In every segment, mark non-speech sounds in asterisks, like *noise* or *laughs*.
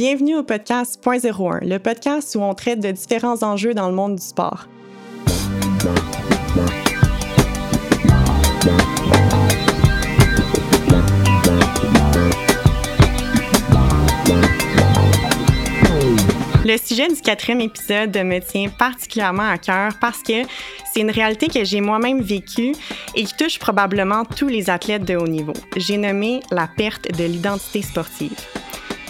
bienvenue au podcast Point 01, le podcast où on traite de différents enjeux dans le monde du sport. Le sujet du quatrième épisode me tient particulièrement à cœur parce que c'est une réalité que j'ai moi-même vécue et qui touche probablement tous les athlètes de haut niveau. J'ai nommé la perte de l'identité sportive.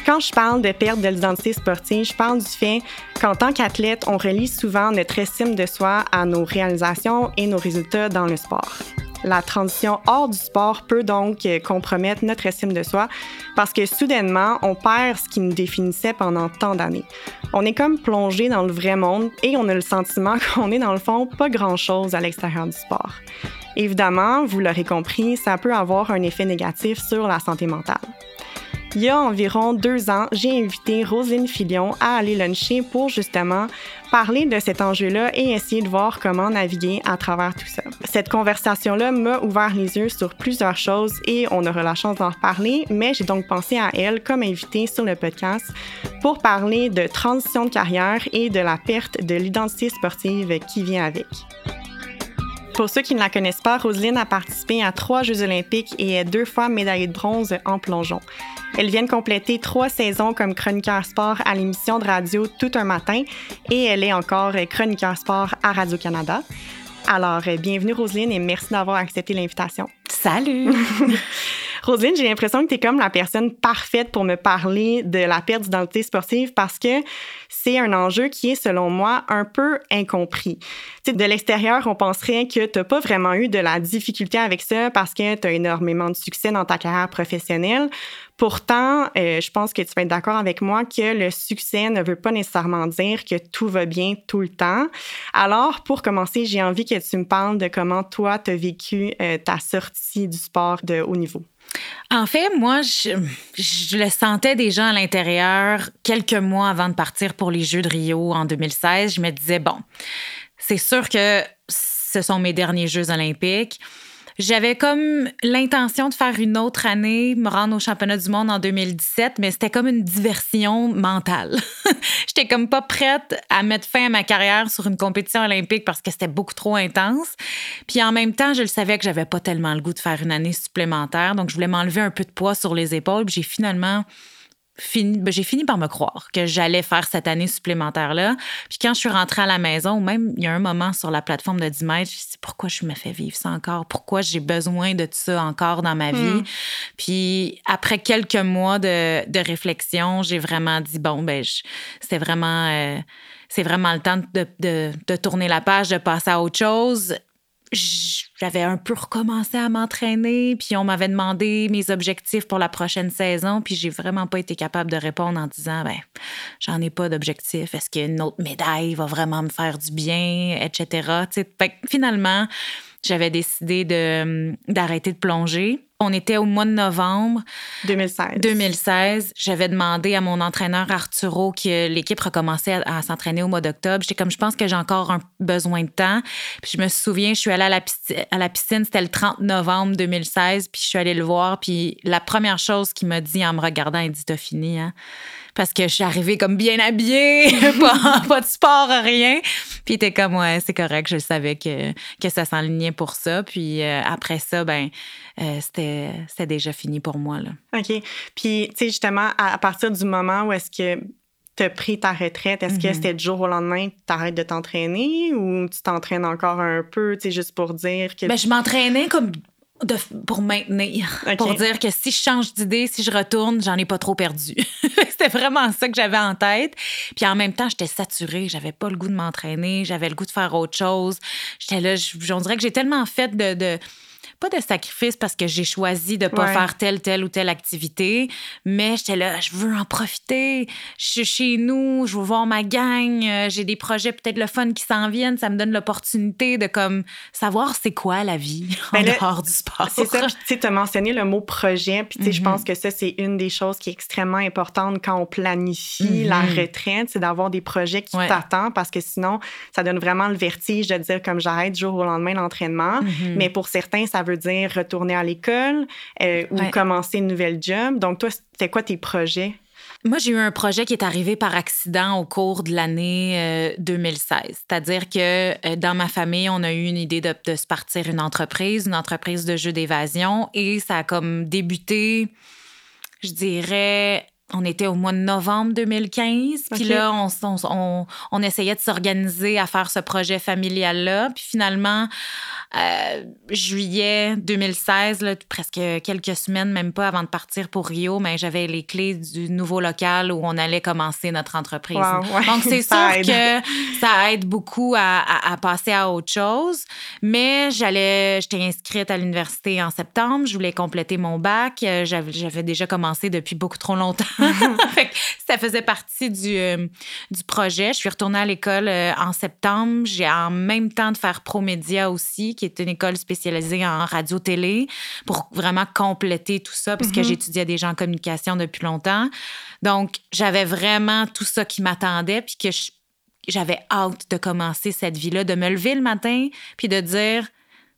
Quand je parle de perte de l'identité sportive, je parle du fait qu'en tant qu'athlète, on relie souvent notre estime de soi à nos réalisations et nos résultats dans le sport. La transition hors du sport peut donc euh, compromettre notre estime de soi parce que soudainement, on perd ce qui nous définissait pendant tant d'années. On est comme plongé dans le vrai monde et on a le sentiment *laughs* qu'on est dans le fond pas grand-chose à l'extérieur du sport. Évidemment, vous l'aurez compris, ça peut avoir un effet négatif sur la santé mentale. Il y a environ deux ans, j'ai invité Roselyne Filion à aller luncher pour justement parler de cet enjeu-là et essayer de voir comment naviguer à travers tout ça. Cette conversation-là m'a ouvert les yeux sur plusieurs choses et on aura la chance d'en reparler, mais j'ai donc pensé à elle comme invitée sur le podcast pour parler de transition de carrière et de la perte de l'identité sportive qui vient avec. Pour ceux qui ne la connaissent pas, Roselyne a participé à trois Jeux olympiques et est deux fois médaillée de bronze en plongeon. Elle vient de compléter trois saisons comme chroniqueur sport à l'émission de radio Tout un matin et elle est encore chroniqueur sport à Radio-Canada. Alors, bienvenue Roselyne et merci d'avoir accepté l'invitation. Salut! *laughs* Roselyne, j'ai l'impression que tu es comme la personne parfaite pour me parler de la perte d'identité sportive parce que c'est un enjeu qui est, selon moi, un peu incompris. sais, de l'extérieur, on penserait que tu n'as pas vraiment eu de la difficulté avec ça parce que tu as énormément de succès dans ta carrière professionnelle. Pourtant, euh, je pense que tu vas être d'accord avec moi que le succès ne veut pas nécessairement dire que tout va bien tout le temps. Alors, pour commencer, j'ai envie que tu me parles de comment toi, tu as vécu euh, ta sortie du sport de haut niveau. En fait, moi, je, le sentais déjà à l'intérieur quelques mois avant de partir pour les Jeux de Rio en 2016. Je me disais, bon, c'est sûr que ce sont mes derniers Jeux olympiques. J'avais comme l'intention de faire une autre année, me rendre au championnat du monde en 2017, mais c'était comme une diversion mentale. *laughs* J'étais comme pas prête à mettre fin à ma carrière sur une compétition olympique parce que c'était beaucoup trop intense. Puis en même temps, je le savais que j'avais pas tellement le goût de faire une année supplémentaire, donc je voulais m'enlever un peu de poids sur les épaules. J'ai finalement ben, j'ai fini par me croire que j'allais faire cette année supplémentaire-là. Puis quand je suis rentrée à la maison, ou même il y a un moment sur la plateforme de 10 mètres, je me suis dit pourquoi je me fais vivre ça encore? Pourquoi j'ai besoin de tout ça encore dans ma vie? Hmm. Puis après quelques mois de, de réflexion, j'ai vraiment dit bon, ben, c'était vraiment. Euh, c'est vraiment le temps de, de, de, tourner la page, de passer à autre chose j'avais un peu recommencé à m'entraîner, puis on m'avait demandé mes objectifs pour la prochaine saison, puis j'ai vraiment pas été capable de répondre en disant ben j'en ai pas d'objectif, est-ce qu'une autre médaille va vraiment me faire du bien, etc. finalement, j'avais décidé de d'arrêter de plonger on était au mois de novembre 2016. 2016. J'avais demandé à mon entraîneur Arturo que l'équipe recommençait à, s'entraîner au mois d'octobre. J'étais comme, je pense que j'ai encore un besoin de temps. Puis je me souviens, je suis allée à la, piscine, à la piscine, c'était le 30 novembre 2016, puis je suis allée le voir. Puis la première chose qu'il m'a dit en me regardant, il dit, t'as fini, hein? Parce que je suis arrivée comme bien habillée, *laughs* pas, de sport, rien. Puis il était comme, ouais, c'est correct, je savais que, que ça s'enlignait pour ça. Puis euh, après ça, ben euh, c'était déjà fini pour moi. Là. OK. Puis, tu sais, justement, à, partir du moment où est-ce que tu as pris ta retraite, est-ce que mm-hmm. c'était du jour au lendemain que tu arrêtes de t'entraîner ou tu t'entraînes encore un peu, tu sais, juste pour dire que. Ben, je m'entraînais comme pour maintenir. Pour dire que si je change d'idée, si je retourne, j'en ai pas trop perdu. *laughs* C'était vraiment ça que j'avais en tête. Puis en même temps, j'étais saturée. J'avais pas le goût de m'entraîner. J'avais le goût de faire autre chose. J'étais là, on dirait que j'ai tellement fait de pas de sacrifice parce que j'ai choisi de pas faire telle, telle ou telle activité, mais j'étais là, je veux en profiter. Je suis chez nous, je veux voir ma gang, euh, j'ai des projets peut-être le fun qui s'en viennent, ça me donne l'opportunité de comme savoir c'est quoi la vie *laughs* en ben dehors du sport. C'est ça, tu sais, as mentionné le mot projet, puis tu sais, je pense mm-hmm. que ça, c'est une des choses qui est extrêmement importante quand on planifie la mm-hmm. retraite, c'est d'avoir des projets qui t'attendent parce que sinon, ça donne vraiment le vertige de dire comme j'arrête du jour au lendemain l'entraînement. Mm-hmm. Mais pour certains, ça veut dire retourner à l'école euh, ou commencer une nouvelle job. Donc, toi, c'était quoi tes projets? Moi, j'ai eu un projet qui est arrivé par accident au cours de l'année 2016. Euh, C'est-à-dire que euh, dans ma famille, on a eu une idée de, de, se partir une entreprise, une entreprise de jeux d'évasion, et ça a comme débuté, je dirais, on était au mois de novembre 2015. Puis là, on, on, on, essayait de s'organiser à faire ce projet familial-là. Puis finalement, euh, juillet 2016, là, presque quelques semaines, même pas avant de partir pour Rio, mais j'avais les clés du nouveau local où on allait commencer notre entreprise. Donc, c'est *laughs* sûr que ça aide beaucoup à, à, passer à autre chose. Mais j'allais, j'étais inscrite à l'université en septembre. Je voulais compléter mon bac. Euh, j'avais déjà commencé depuis beaucoup trop longtemps. *laughs* *laughs* ça faisait partie du, euh, du projet. Je suis retournée à l'école en septembre. J'ai en même temps de faire ProMédia aussi, qui est une école spécialisée en radio-télé, pour vraiment compléter tout ça, puisque que mhm. j'étudiais déjà en communication depuis longtemps. Donc, j'avais vraiment tout ça qui m'attendait, puis que j'avais hâte de commencer cette vie-là, de me lever le matin, puis de dire,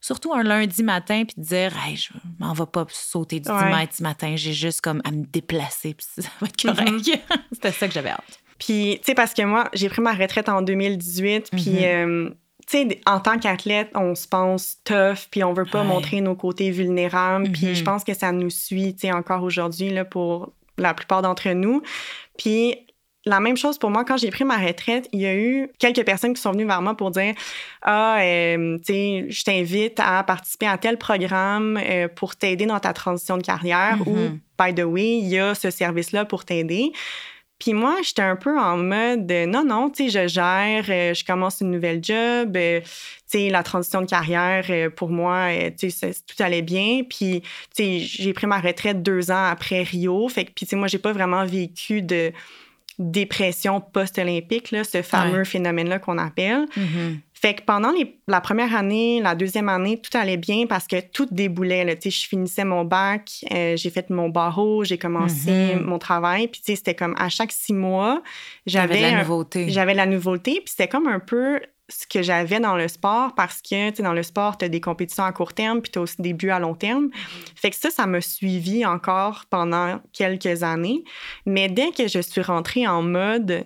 surtout un lundi matin, puis de dire, hey, je m'en vais pas sauter du 10 mètres ce matin, j'ai juste comme à me déplacer, puis ça va être correct. Mhm. *laughs* C'était ça que j'avais hâte. Puis, tu sais, parce que moi, j'ai pris ma retraite en 2018, puis mhm. euh, sais, en tant qu'athlète, on se pense tough, puis on veut pas montrer nos côtés vulnérables. Puis je mm-hmm. pense que ça nous suit, tu sais, encore aujourd'hui, là, pour la plupart d'entre nous. Puis la même chose pour moi, quand j'ai pris ma retraite, il y a eu quelques personnes qui sont venues vers moi pour dire Ah, euh, tu sais, je t'invite à participer à tel programme euh, pour t'aider dans ta transition de carrière ou, mm-hmm. by the way, il y a ce service-là pour t'aider. Puis moi, j'étais un peu en mode non, non, tu sais, je gère, euh, je commence une nouvelle job, euh, tu sais, la transition de carrière, euh, pour moi, tu sais, tout allait bien. Puis, tu sais, j'ai pris ma retraite deux ans après Rio. Fait que, puis, tu sais, moi, j'ai pas vraiment vécu de dépression post-olympique, ce fameux phénomène-là qu'on appelle. Mm-hmm. Fait que pendant la première année, la deuxième année, tout allait bien parce que tout déboulait. Là. Je finissais mon bac, euh, j'ai fait mon barreau, j'ai commencé mm-hmm. mon travail. Puis c'était comme à chaque six mois, j'avais la nouveauté. J'avais la nouveauté. Puis c'était comme un peu ce que j'avais dans le sport parce que, dans le sport, tu as des compétitions à court terme puis tu as aussi des buts à long terme. Fait que ça, ça m'a suivi encore pendant quelques années. Mais dès que je suis rentrée en mode,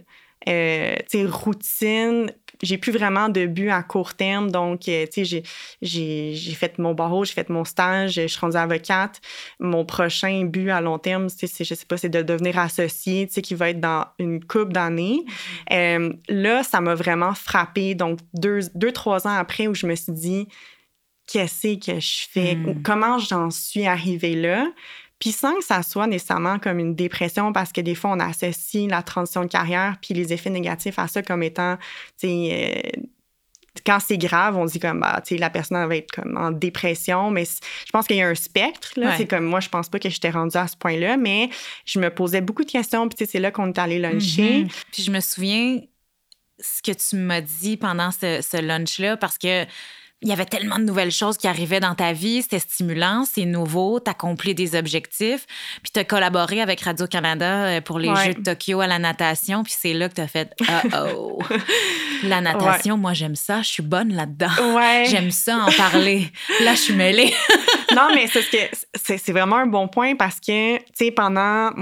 euh, routine, j'ai plus vraiment de but à court terme. Donc, euh, tu sais, j'ai fait mon barreau, j'ai fait mon stage, je suis rendue avocate. Mon prochain but à long terme, c'est, je sais pas, c'est de devenir associé, tu sais, qui va être dans une couple d'années. Euh, là, ça m'a vraiment frappé. Donc, deux, deux, trois ans après où je me suis dit, qu'est-ce que je fais? Mm. Comment j'en suis arrivée là? Puis sans que ça soit nécessairement comme une dépression, parce que des fois, on associe la transition de carrière puis les effets négatifs à ça comme étant, tu sais, euh, quand c'est grave, on dit comme, bah, tu sais, la personne va être comme en dépression, mais je pense qu'il y a un spectre, là. C'est comme, moi, je pense pas que j'étais rendue à ce point-là, mais je me posais beaucoup de questions, puis tu sais, c'est là qu'on est allé luncher. Mm-hmm. Puis je me souviens ce que tu m'as dit pendant ce, ce lunch-là, parce que il y avait tellement de nouvelles choses qui arrivaient dans ta vie. C'était stimulant, c'est nouveau, tu accomplis des objectifs. Puis tu as collaboré avec Radio-Canada euh, pour les Jeux de Tokyo à la natation. Puis c'est là que tu as fait oh, oh. *laughs* La natation, moi, j'aime ça. Je suis bonne là-dedans. J'aime ça en parler. Là, je suis mêlée. *laughs* non, mais c'est ce c'est vraiment un bon point parce que, tu sais, pendant,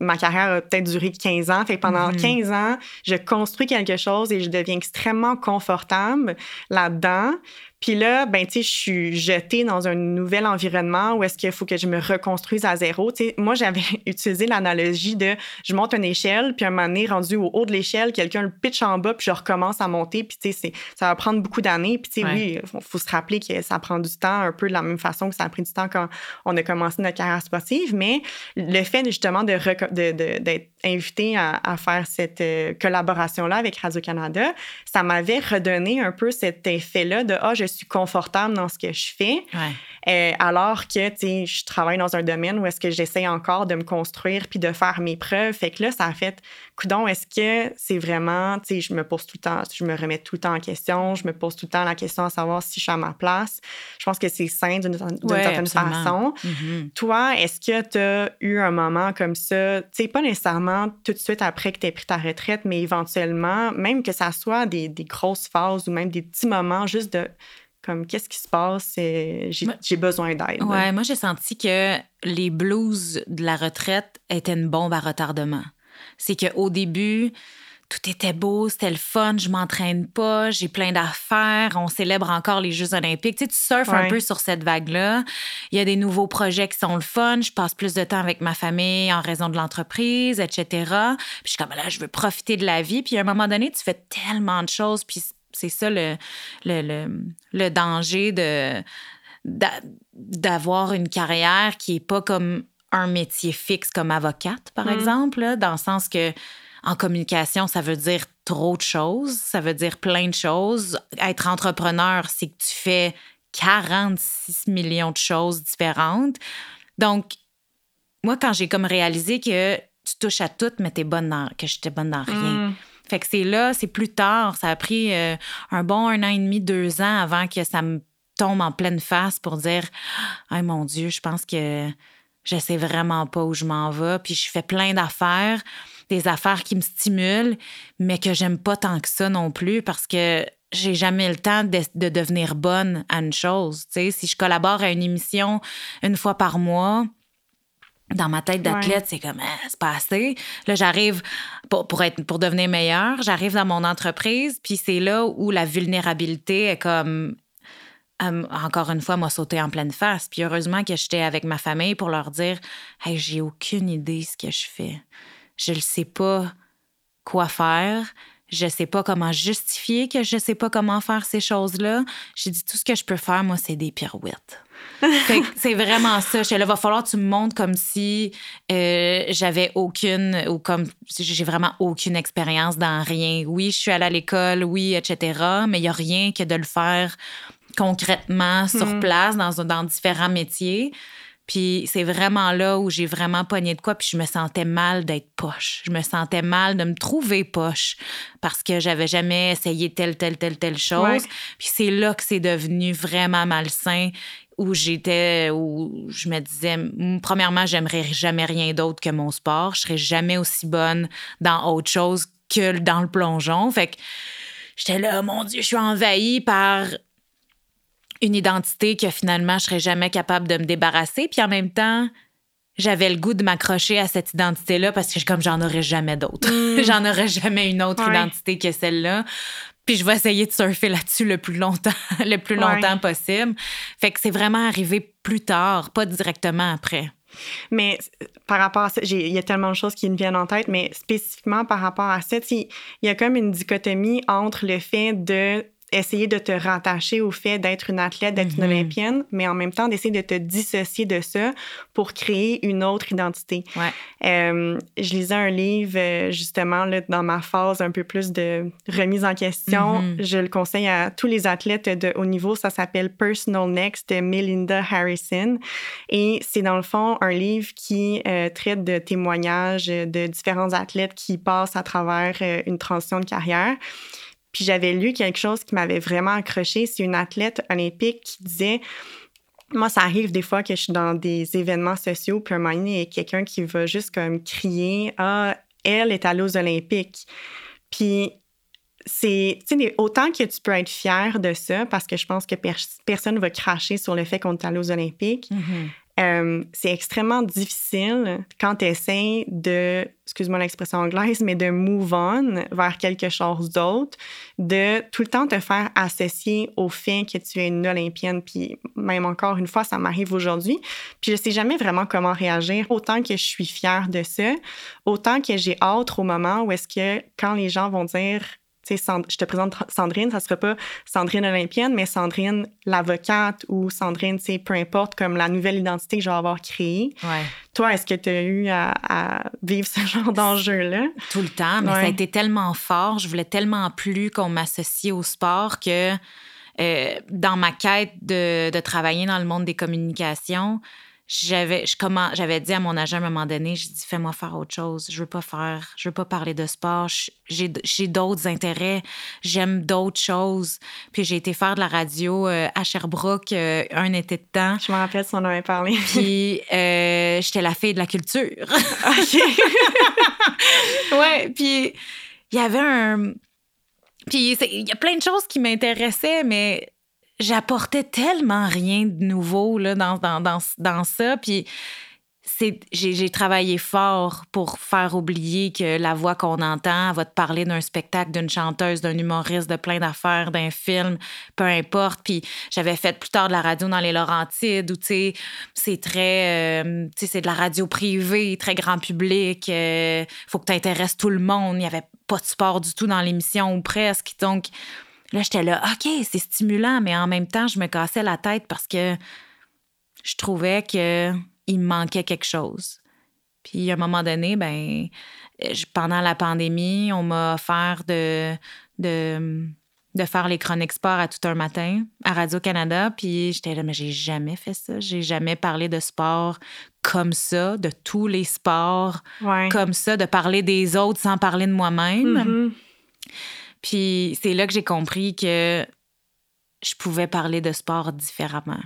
ma carrière a peut-être duré 15 ans. Fait que pendant 15 mm-hmm. ans, je construis quelque chose et je deviens extrêmement confortable là-dedans. Puis là, ben, tu sais, je suis jetée dans un nouvel environnement où est-ce qu'il faut que je me reconstruise à zéro. Tu sais, moi, j'avais *laughs* utilisé l'analogie de je monte une échelle, puis un moment donné, rendu au haut de l'échelle, quelqu'un le pitch en bas, puis je recommence à monter. Puis, tu sais, ça va prendre beaucoup d'années. Puis, tu sais, oui, il faut, se rappeler que ça prend du temps, un peu de la même façon que ça a pris du temps quand on a commencé notre carrière sportive. Mais le fait, justement, d'être de, de, invité à, à, faire cette euh, collaboration-là avec Radio-Canada, ça m'avait redonné un peu cet effet-là de ah, je suis confortable dans ce que je fais. Euh, alors que, tu sais, je travaille dans un domaine où est-ce que j'essaie encore de me construire puis de faire mes preuves. Fait que là, ça a fait, coudon, est-ce que c'est vraiment, tu sais, je me pose tout le temps, je me remets tout le temps en question, je me pose tout le temps la question à savoir si je suis à ma place? Je pense que c'est sain d'une certaine façon. Mm-hmm. Toi, est-ce que tu as eu un moment comme ça, tu sais, pas nécessairement tout de suite après que tu aies pris ta retraite, mais éventuellement, même que ça soit des, des grosses phases ou même des petits moments juste de comme qu'est-ce qui se passe, j'ai besoin d'aide? Ouais, moi j'ai senti que les blues de la retraite étaient une bombe à retardement. C'est qu'au début, tout était beau, c'était le fun, je m'entraîne pas, j'ai plein d'affaires, on célèbre encore les Jeux olympiques. Tu, sais, tu surfes un peu sur cette vague-là. Il y a des nouveaux projets qui sont le fun, je passe plus de temps avec ma famille en raison de l'entreprise, etc. Puis je suis comme là, je veux profiter de la vie. Puis à un moment donné, tu fais tellement de choses, puis c'est ça le, le, le, danger de d'avoir une carrière qui est pas comme un métier fixe comme avocate, par mm. exemple, dans le sens que en communication, ça veut dire trop de choses, ça veut dire plein de choses. Être entrepreneur, c'est que tu fais 46 millions de choses différentes. Donc, moi, quand j'ai comme réalisé que tu touches à tout, mais t'es bonne dans, que j'étais bonne dans rien. Mm. Fait que c'est là, c'est plus tard. Ça a pris euh, un bon un an et demi, deux ans avant que ça me tombe en pleine face pour dire Ah mon Dieu, je pense que je sais vraiment pas où je m'en vais. Puis je fais plein d'affaires des affaires qui me stimulent, mais que j'aime pas tant que ça non plus parce que j'ai jamais le temps de, devenir bonne à une chose. si je collabore à une émission une fois par mois, dans ma tête d'athlète, c'est comme ah, c'est pas assez. Là, j'arrive pour, pour, être pour devenir meilleure, j'arrive dans mon entreprise, puis c'est là où la vulnérabilité est comme encore une fois m'a sauté en pleine face. Puis heureusement que j'étais avec ma famille pour leur dire Hey, j'ai aucune idée ce que je fais je ne sais pas quoi faire. Je ne sais pas comment justifier que je ne sais pas comment faire ces choses-là. J'ai dit tout ce que je peux faire, moi, c'est des pirouettes. *laughs* c'est vraiment ça. Je là, va falloir que tu me montres comme si euh, j'avais aucune ou comme si j'ai vraiment aucune expérience dans rien. Oui, je suis allée à l'école, oui, etc. Mais il n'y a rien que de le faire concrètement sur hmm. place dans, dans différents métiers. Puis c'est vraiment là où j'ai vraiment pogné de quoi, puis je me sentais mal d'être poche. Je me sentais mal de me trouver poche parce que j'avais jamais essayé telle, telle, telle, telle chose. Puis c'est là que c'est devenu vraiment malsain où j'étais, où je me disais, premièrement, j'aimerais jamais rien d'autre que mon sport. Je serais jamais aussi bonne dans autre chose que dans le plongeon. Fait que j'étais là, mon Dieu, je suis envahie par une identité que finalement je serais jamais capable de me débarrasser. Puis en même temps, j'avais le goût de m'accrocher à cette identité-là parce que comme j'en aurais jamais d'autre. Mm. *laughs* j'en aurais jamais une autre identité que celle-là. Puis je vais essayer de surfer là-dessus le plus longtemps, *laughs* le plus longtemps possible. Fait que c'est vraiment arrivé plus tard, pas directement après. Mais par rapport à ça, il y a tellement de choses qui me viennent en tête, mais spécifiquement par rapport à ça, il y a comme une dichotomie entre le fait de essayer de te rattacher au fait d'être une athlète, d'être une mhm. olympienne, mais en même temps d'essayer de te dissocier de ça pour créer une autre identité. Ouais. Euh, je lisais un livre euh, justement là, dans ma phase un peu plus de remise en question. Mhm. Je le conseille à tous les athlètes de haut niveau. Ça s'appelle Personal Next de Melinda Harrison. Et c'est dans le fond un livre qui euh, traite de témoignages de différents athlètes qui passent à travers une transition de carrière. Puis j'avais lu quelque chose qui m'avait vraiment accroché. C'est une athlète olympique qui disait moi, ça arrive des fois que je suis dans des événements sociaux, puis un moment il y a quelqu'un qui va juste comme crier Ah, elle est allée aux Olympiques. Puis c'est, autant que tu peux être fier de ça, parce que je pense que personne ne va cracher sur le fait qu'on est allé aux Olympiques. Mm-hmm. Euh, c'est extrêmement difficile quand tu essaies de, excuse-moi l'expression anglaise, mais de move on vers quelque chose d'autre, de tout le temps te faire associer au fait que tu es une Olympienne. Puis même encore une fois, ça m'arrive aujourd'hui. Puis je sais jamais vraiment comment réagir. Autant que je suis fière de ça, autant que j'ai hâte au moment où est-ce que quand les gens vont dire je te présente Sandrine, ça ne sera pas Sandrine olympienne, mais Sandrine l'avocate ou Sandrine, peu importe, comme la nouvelle identité que je vais avoir créée. Toi, est-ce que tu as eu à, vivre ce *laughs* genre d'enjeu-là? Tout le temps, mais ça a été tellement fort. Je voulais tellement plus qu'on m'associe au sport que euh, dans ma quête de, de travailler dans le monde des communications, j'avais je comment j'avais dit à mon agent à un moment donné j'ai dit fais-moi faire autre chose je veux pas faire je veux pas parler de sport j'ai j'ai d'autres intérêts j'aime d'autres choses. Puis j'ai été faire de la radio euh, à Sherbrooke euh, un été de temps. Je me rappelle si on en avait parlé. Puis euh, j'étais la fille de la culture. *laughs* Ouais puis il y avait un puis il y a plein de choses qui m'intéressaient mais j'apportais tellement rien de nouveau là, dans, dans, dans, dans ça. Puis j'ai travaillé fort pour faire oublier que la voix qu'on entend va te parler d'un spectacle, d'une chanteuse, d'un humoriste, de plein d'affaires, d'un film, peu importe. Puis j'avais fait plus tard de la radio dans les Laurentides où, tu sais, c'est très, euh, tu sais, c'est de la radio privée, très grand public. Il faut que tu intéresses tout le monde. Il n'y avait pas de sport du tout dans l'émission ou presque. Donc là, j'étais là, OK, c'est stimulant, mais en même temps, je me cassais la tête parce que je trouvais que il me manquait quelque chose. Puis à un moment donné, ben, pendant la pandémie, on m'a offert de, de, de faire les chroniques sport à tout un matin à Radio-Canada. Puis j'étais là, mais j'ai jamais fait ça. J'ai jamais parlé de sport comme ça, de tous les sports comme ça, de parler des autres sans parler de moi-même. Mm-hmm. Puis c'est là que j'ai compris que je pouvais parler de sport différemment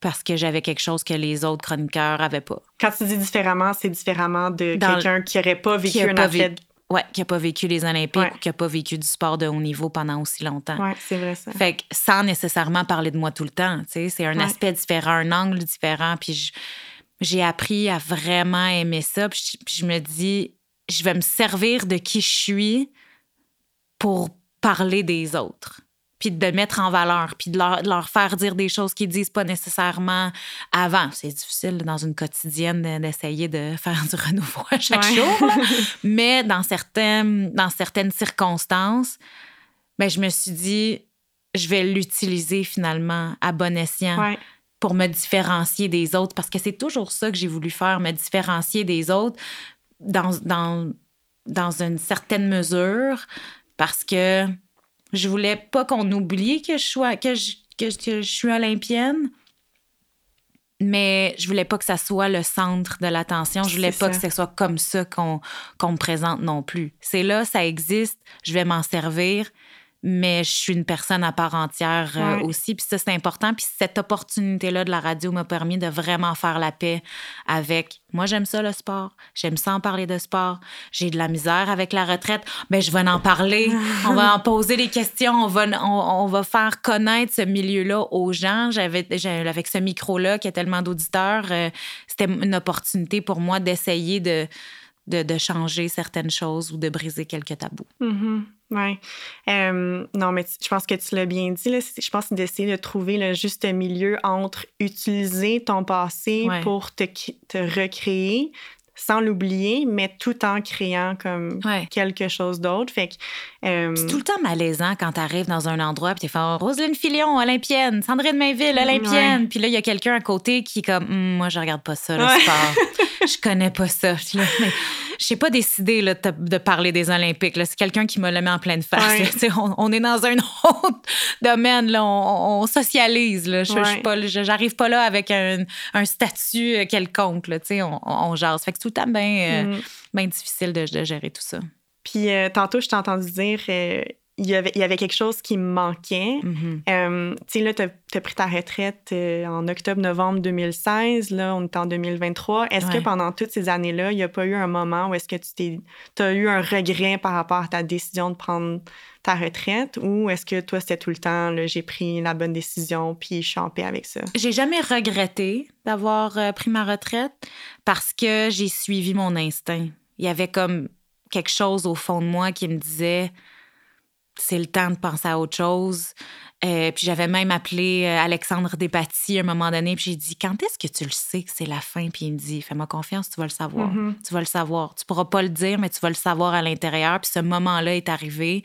parce que j'avais quelque chose que les autres chroniqueurs avaient pas. Quand tu dis différemment, c'est différemment de quelqu'un qui n'aurait pas vécu un athlète. Oui, qui n'a pas vécu les Olympiques ou qui n'a pas vécu du sport de haut niveau pendant aussi longtemps. Oui, c'est vrai ça. Fait que sans nécessairement parler de moi tout le temps, tu sais, c'est un aspect différent, un angle différent. Puis j'ai appris à vraiment aimer ça. Puis je me dis, je vais me servir de qui je suis pour parler des autres puis de mettre en valeur, puis de leur, faire dire des choses qu'ils disent pas nécessairement avant. C'est difficile dans une quotidienne d'essayer de *laughs* faire du renouveau à chaque jour, *laughs* mais dans certaines, dans certaines circonstances, ben, je me suis dit, je vais l'utiliser finalement à bon escient. pour me différencier des autres, parce que c'est toujours ça que j'ai voulu faire, me différencier des autres dans, dans, dans une certaine mesure, parce que je voulais pas qu'on oublie que je, sois, que, je, que, je suis olympienne, mais je voulais pas que ça soit le centre de l'attention. Je voulais pas que ce soit comme ça qu'on me présente non plus. C'est là, ça existe, je vais m'en servir, mais je suis une personne à part entière euh, aussi. Puis ça, c'est important. Puis cette opportunité-là de la radio m'a permis de vraiment faire la paix avec moi, j'aime ça le sport. J'aime ça en parler de sport. J'ai de la misère avec la retraite. mais ben, je vais en parler. *laughs* on va en poser des questions. On va, on, va faire connaître ce milieu-là aux gens. J'avais, avec ce micro-là qui a tellement d'auditeurs, euh, c'était une opportunité pour moi d'essayer de, de, changer certaines choses ou de briser quelques tabous. Mm-hmm. Oui. Euh, non, mais je pense que tu l'as bien dit. Là, je pense d'essayer de trouver le juste milieu entre utiliser ton passé pour te, te recréer sans l'oublier, mais tout en créant comme quelque chose d'autre. Fait que, euh, C'est tout le temps malaisant quand tu arrives dans un endroit et tu es Roselyne Filion, olympienne, Sandrine Mainville, olympienne. Puis là, il y a quelqu'un à côté qui est comme hum, Moi, je regarde pas ça, le sport. *laughs* je connais pas ça. mais j'ai pas décidé là, de, parler des Olympiques. C'est quelqu'un qui me le met en pleine face. On, est dans un *laughs* autre domaine. Là. On, socialise. Là. Je n'arrive pas, là avec un, statut quelconque. Là. On, on jase. Fait que tout le temps bien euh, mm. difficile de, gérer tout ça. Puis euh, tantôt, je t'ai entendu dire euh, il y, avait, il y avait quelque chose qui me manquait. Mm-hmm. Euh, tu sais, là, tu as, pris ta retraite euh, en octobre-novembre 2016. Là, on est en 2023. Est-ce que pendant toutes ces années-là, il n'y a pas eu un moment où est-ce que tu as eu un regret par rapport à ta décision de prendre ta retraite? Ou est-ce que toi, c'était tout le temps, j'ai pris la bonne décision puis je suis en paix avec ça? J'ai jamais regretté d'avoir euh, pris ma retraite parce que j'ai suivi mon instinct. Il y avait comme quelque chose au fond de moi qui me disait c'est le temps de penser à autre chose. Euh, puis j'avais même appelé euh, Alexandre Despatie à un moment donné, puis j'ai dit Quand est-ce que tu le sais que c'est la fin? Puis il me dit Fais-moi confiance, tu vas le savoir. Mm-hmm. Tu vas le savoir. Tu pourras pas le dire, mais tu vas le savoir à l'intérieur. Puis ce moment-là est arrivé.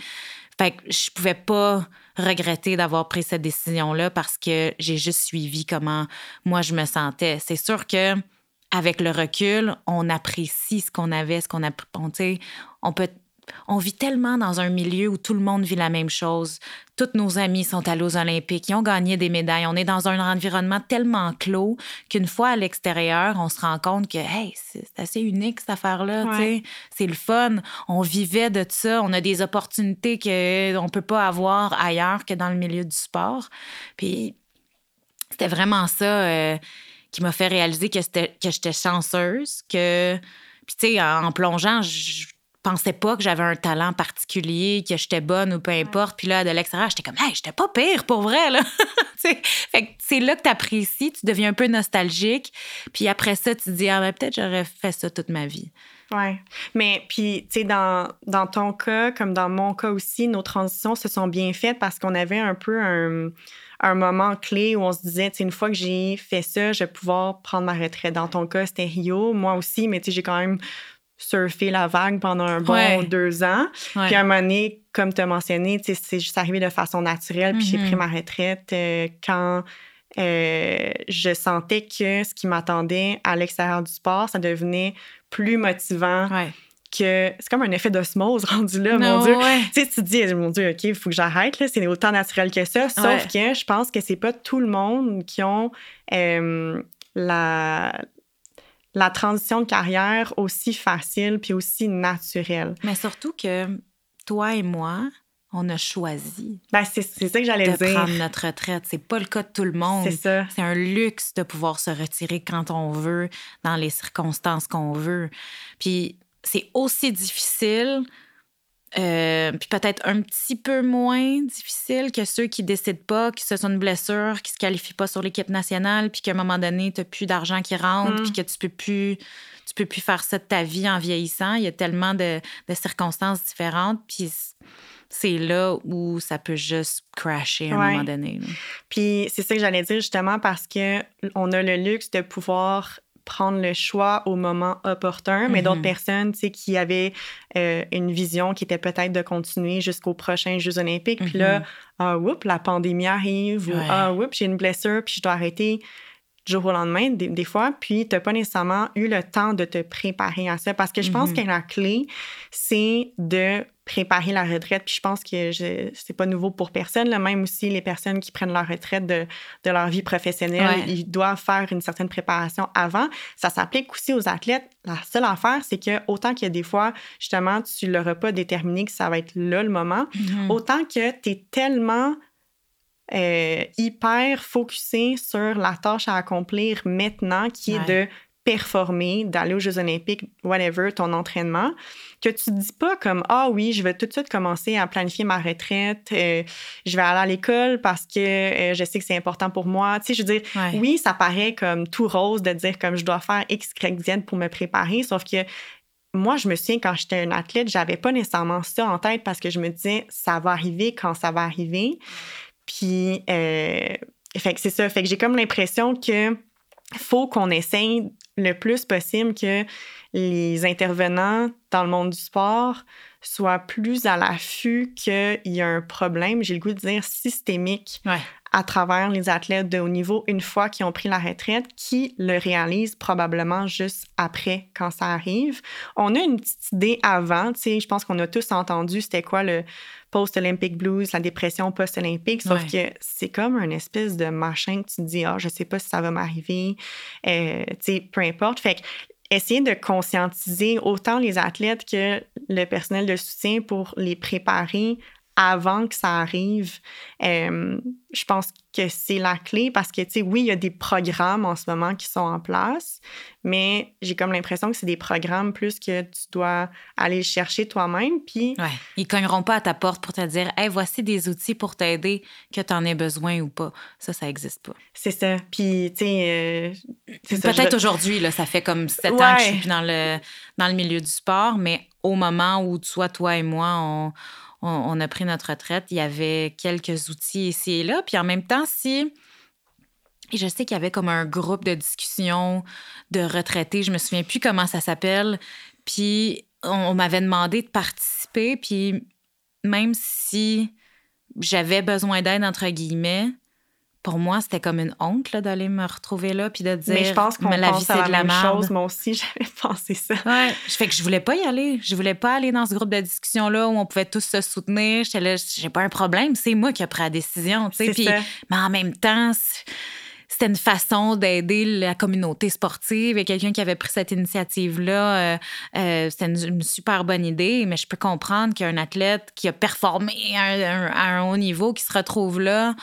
Fait que je pouvais pas regretter d'avoir pris cette décision-là parce que j'ai juste suivi comment moi je me sentais. C'est sûr que avec le recul, on apprécie ce qu'on avait, ce qu'on a. On, on peut on vit tellement dans un milieu où tout le monde vit la même chose. Tous nos amis sont allés aux Olympiques, ils ont gagné des médailles. On est dans un environnement tellement clos qu'une fois à l'extérieur, on se rend compte que hey, c'est assez unique cette affaire-là. C'est le fun. On vivait de ça. On a des opportunités qu'on ne peut pas avoir ailleurs que dans le milieu du sport. Puis c'était vraiment ça euh, qui m'a fait réaliser que j'étais chanceuse, que. Puis, tu sais, en plongeant, je pensais pas que j'avais un talent particulier, que j'étais bonne ou peu importe. Puis là, de l'extérieur, j'étais comme, hey, j'étais pas pire pour vrai, là. *laughs* fait c'est là que tu apprécies, tu deviens un peu nostalgique. Puis après ça, tu te dis, ah, ben, peut-être j'aurais fait ça toute ma vie. Oui. Mais puis, tu sais, dans, dans ton cas, comme dans mon cas aussi, nos transitions se sont bien faites parce qu'on avait un peu un, un moment clé où on se disait, tu sais, une fois que j'ai fait ça, je vais pouvoir prendre ma retraite. Dans ton cas, c'était Rio. Moi aussi, mais tu sais, j'ai quand même surfé la vague pendant un bon deux ans. Puis à un moment donné, comme tu as mentionné, c'est juste arrivé de façon naturelle. Puis j'ai pris mm-hmm. ma retraite euh, quand euh, je sentais que ce qui m'attendait à l'extérieur du sport, ça devenait plus motivant. Que c'est comme un effet d'osmose *laughs* rendu là, mon Dieu. Tu sais, tu te dis, mon Dieu, OK, il faut que j'arrête, c'est autant naturel que ça. Sauf que je pense que c'est pas tout le monde qui ont euh, la, la transition de carrière aussi facile puis aussi naturelle. Mais surtout que toi et moi, on a choisi. Ben, c'est ça que j'allais dire. De prendre notre retraite. C'est pas le cas de tout le monde. C'est ça. C'est un luxe de pouvoir se retirer quand on veut, dans les circonstances qu'on veut. Puis c'est aussi difficile euh, puis peut-être un petit peu moins difficile que ceux qui décident pas, qui se sont une blessure, qui se qualifient pas sur l'équipe nationale, puis qu'à un moment donné, tu n'as plus d'argent qui rentre, puis mm. que tu peux plus tu peux plus faire ça de ta vie en vieillissant. Il y a tellement de, circonstances différentes, puis c'est là où ça peut juste crasher à un moment donné. Puis c'est ça que j'allais dire justement parce que on a le luxe de pouvoir prendre le choix au moment opportun, mais d'autres mm-hmm. personnes, tu sais, qui avaient euh, une vision qui était peut-être de continuer jusqu'aux prochains Jeux olympiques. Puis là, mm-hmm. ah, oups, la pandémie arrive, ou ah, oups, j'ai une blessure, puis je dois arrêter du jour au lendemain, des, fois, puis tu n'as pas nécessairement eu le temps de te préparer à ça. Parce que je pense mm-hmm. que la clé, c'est de préparer la retraite. Puis je pense que je, c'est pas nouveau pour personne. Là. Même aussi les personnes qui prennent leur retraite de, de leur vie professionnelle, ils doivent faire une certaine préparation avant. Ça s'applique aussi aux athlètes. La seule affaire, c'est que autant qu'il y a des fois, justement, tu l'auras pas déterminé que ça va être là le moment, mm-hmm. autant que tu es tellement euh, hyper focusé sur la tâche à accomplir maintenant, qui est de performer, d'aller aux Jeux olympiques, whatever, ton entraînement, que tu te dis pas comme ah oui, je vais tout de suite commencer à planifier ma retraite, euh, je vais aller à l'école parce que euh, je sais que c'est important pour moi. Tu sais, je veux dire, oui, ça paraît comme tout rose de dire comme je dois faire X, Y, Z pour me préparer, sauf que moi, je me souviens quand j'étais une athlète, j'avais pas nécessairement ça en tête parce que je me disais ça va arriver quand ça va arriver. Puis, euh, fait que c'est ça. Fait que j'ai comme l'impression que faut qu'on essaye le plus possible que les intervenants dans le monde du sport soient plus à l'affût qu'il y a un problème, j'ai le goût de dire systémique, à travers les athlètes de haut niveau une fois qu'ils ont pris la retraite, qui le réalisent probablement juste après quand ça arrive. On a une petite idée avant, tu sais, je pense qu'on a tous entendu c'était quoi le post-Olympic blues, la dépression post-olympique, sauf que c'est comme un espèce de machin que tu te dis, ah, je sais pas si ça va m'arriver, euh, tu sais, peu importe. Fait que essayer de conscientiser autant les athlètes que le personnel de soutien pour les préparer avant que ça arrive, euh, je pense que c'est la clé parce que, tu sais, oui, il y a des programmes en ce moment qui sont en place, mais j'ai comme l'impression que c'est des programmes plus que tu dois aller chercher toi-même. Puis. Ouais. Ils cogneront pas à ta porte pour te dire, hey, voici des outils pour t'aider, que tu en aies besoin ou pas. Ça, ça n'existe pas. C'est ça. Puis, tu sais. Euh, Peut-être aujourd'hui, là, ça fait comme sept ans que je suis dans le, dans le milieu du sport, mais au moment où soit toi et moi, on on, a pris notre retraite, il y avait quelques outils ici et là. Puis en même temps, si. Je sais qu'il y avait comme un groupe de discussion de retraités, je me souviens plus comment ça s'appelle. Puis on m'avait demandé de participer, puis même si j'avais besoin d'aide, entre guillemets, pour moi, c'était comme une honte d'aller me retrouver là puis de dire Mais je pense qu'on la vie c'est de la, même chose. Moi aussi, *laughs* j'avais pensé ça. Ouais, je fais que je voulais pas y aller. Je voulais pas aller dans ce groupe de discussion là où on pouvait tous se soutenir. J'étais là, j'ai pas un problème, c'est moi qui ai pris la décision, tu sais. Puis mais en même temps, c'était une façon d'aider la communauté sportive. et quelqu'un qui avait pris cette initiative-là. Euh, euh, c'était une, super bonne idée, mais je peux comprendre qu'un athlète qui a performé à un, à un, haut niveau, qui se retrouve là,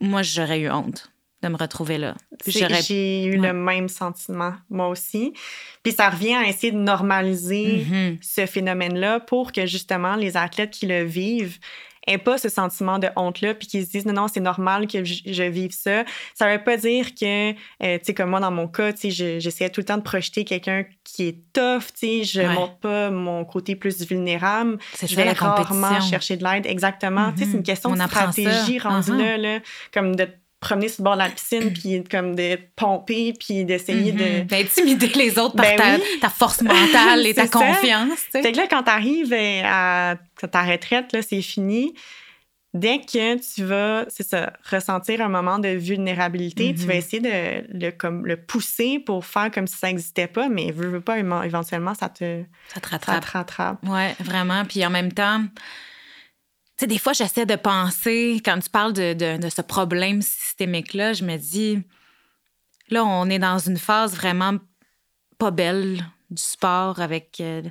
moi, j'aurais eu honte de me retrouver là. J'ai eu le même sentiment, moi aussi. Puis ça revient à essayer de normaliser mm-hmm. ce phénomène-là pour que justement les athlètes qui le vivent n'aient pas ce sentiment de honte-là, puis qu'ils se disent non, non, c'est normal que je, vive ça. Ça veut pas dire que, euh, tu sais, comme moi dans mon cas, tu sais, j'essayais tout le temps de projeter quelqu'un qui est tough, tu sais, je ne montre pas mon côté plus vulnérable. Je vais rarement chercher de l'aide. Exactement. Tu sais, c'est une mm-hmm. question de stratégie rendue uh-huh. là, comme de promener sur le bord de la piscine, puis comme de pomper, puis d'essayer de... D'intimider les autres par ben ta, force mentale et *laughs* ta confiance. Tu Fait que là, quand tu arrives euh, à ta retraite, là, c'est fini. Dès que tu vas, c'est ça, ressentir un moment de vulnérabilité, tu vas mm-hmm. essayer de le, comme, le pousser pour faire comme si ça n'existait pas, mais veux, veux pas, éventuellement, ça te, ça te rattrape. Ça te rattrape. Oui, vraiment. Puis en même temps, sais, des fois, j'essaie de penser, quand tu parles de, ce problème systémique-là, je me dis, là, on est dans une phase vraiment pas belle du sport avec euh,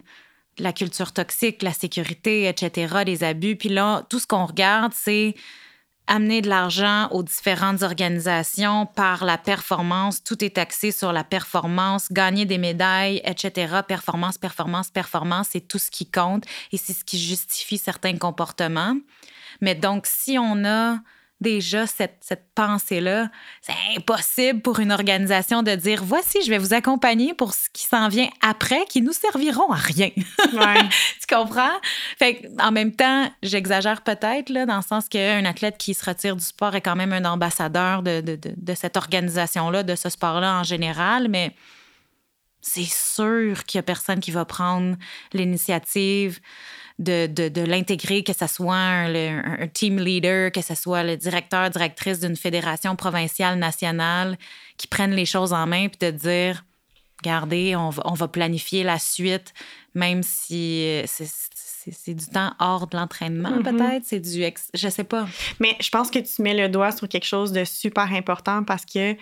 la culture toxique, la sécurité, etc., les abus. Puis là, tout ce qu'on regarde, c'est amener de l'argent aux différentes organisations par la performance. Tout est axé sur la performance, gagner des médailles, etc. Performance, performance, performance, c'est tout ce qui compte et c'est ce qui justifie certains comportements. Mais donc, si on a déjà cette, cette pensée-là. C'est impossible pour une organisation de dire voici, je vais vous accompagner pour ce qui s'en vient après, qui nous serviront à rien. *laughs* tu comprends? Fait en même temps, j'exagère peut-être, là, dans le sens qu'un athlète qui se retire du sport est quand même un ambassadeur de, de, de, de cette organisation-là, de ce sport-là en général, mais c'est sûr qu'il n'y a personne qui va prendre l'initiative de, de, l'intégrer, que ce soit un, team leader, que ce soit le directeur, directrice d'une fédération provinciale, nationale, qui prennent les choses en main puis de dire, regardez, on va, on va planifier la suite, même si euh, c'est du temps hors de l'entraînement, mm-hmm. peut-être. C'est du. Ex... Je sais pas. Mais je pense que tu mets le doigt sur quelque chose de super important parce que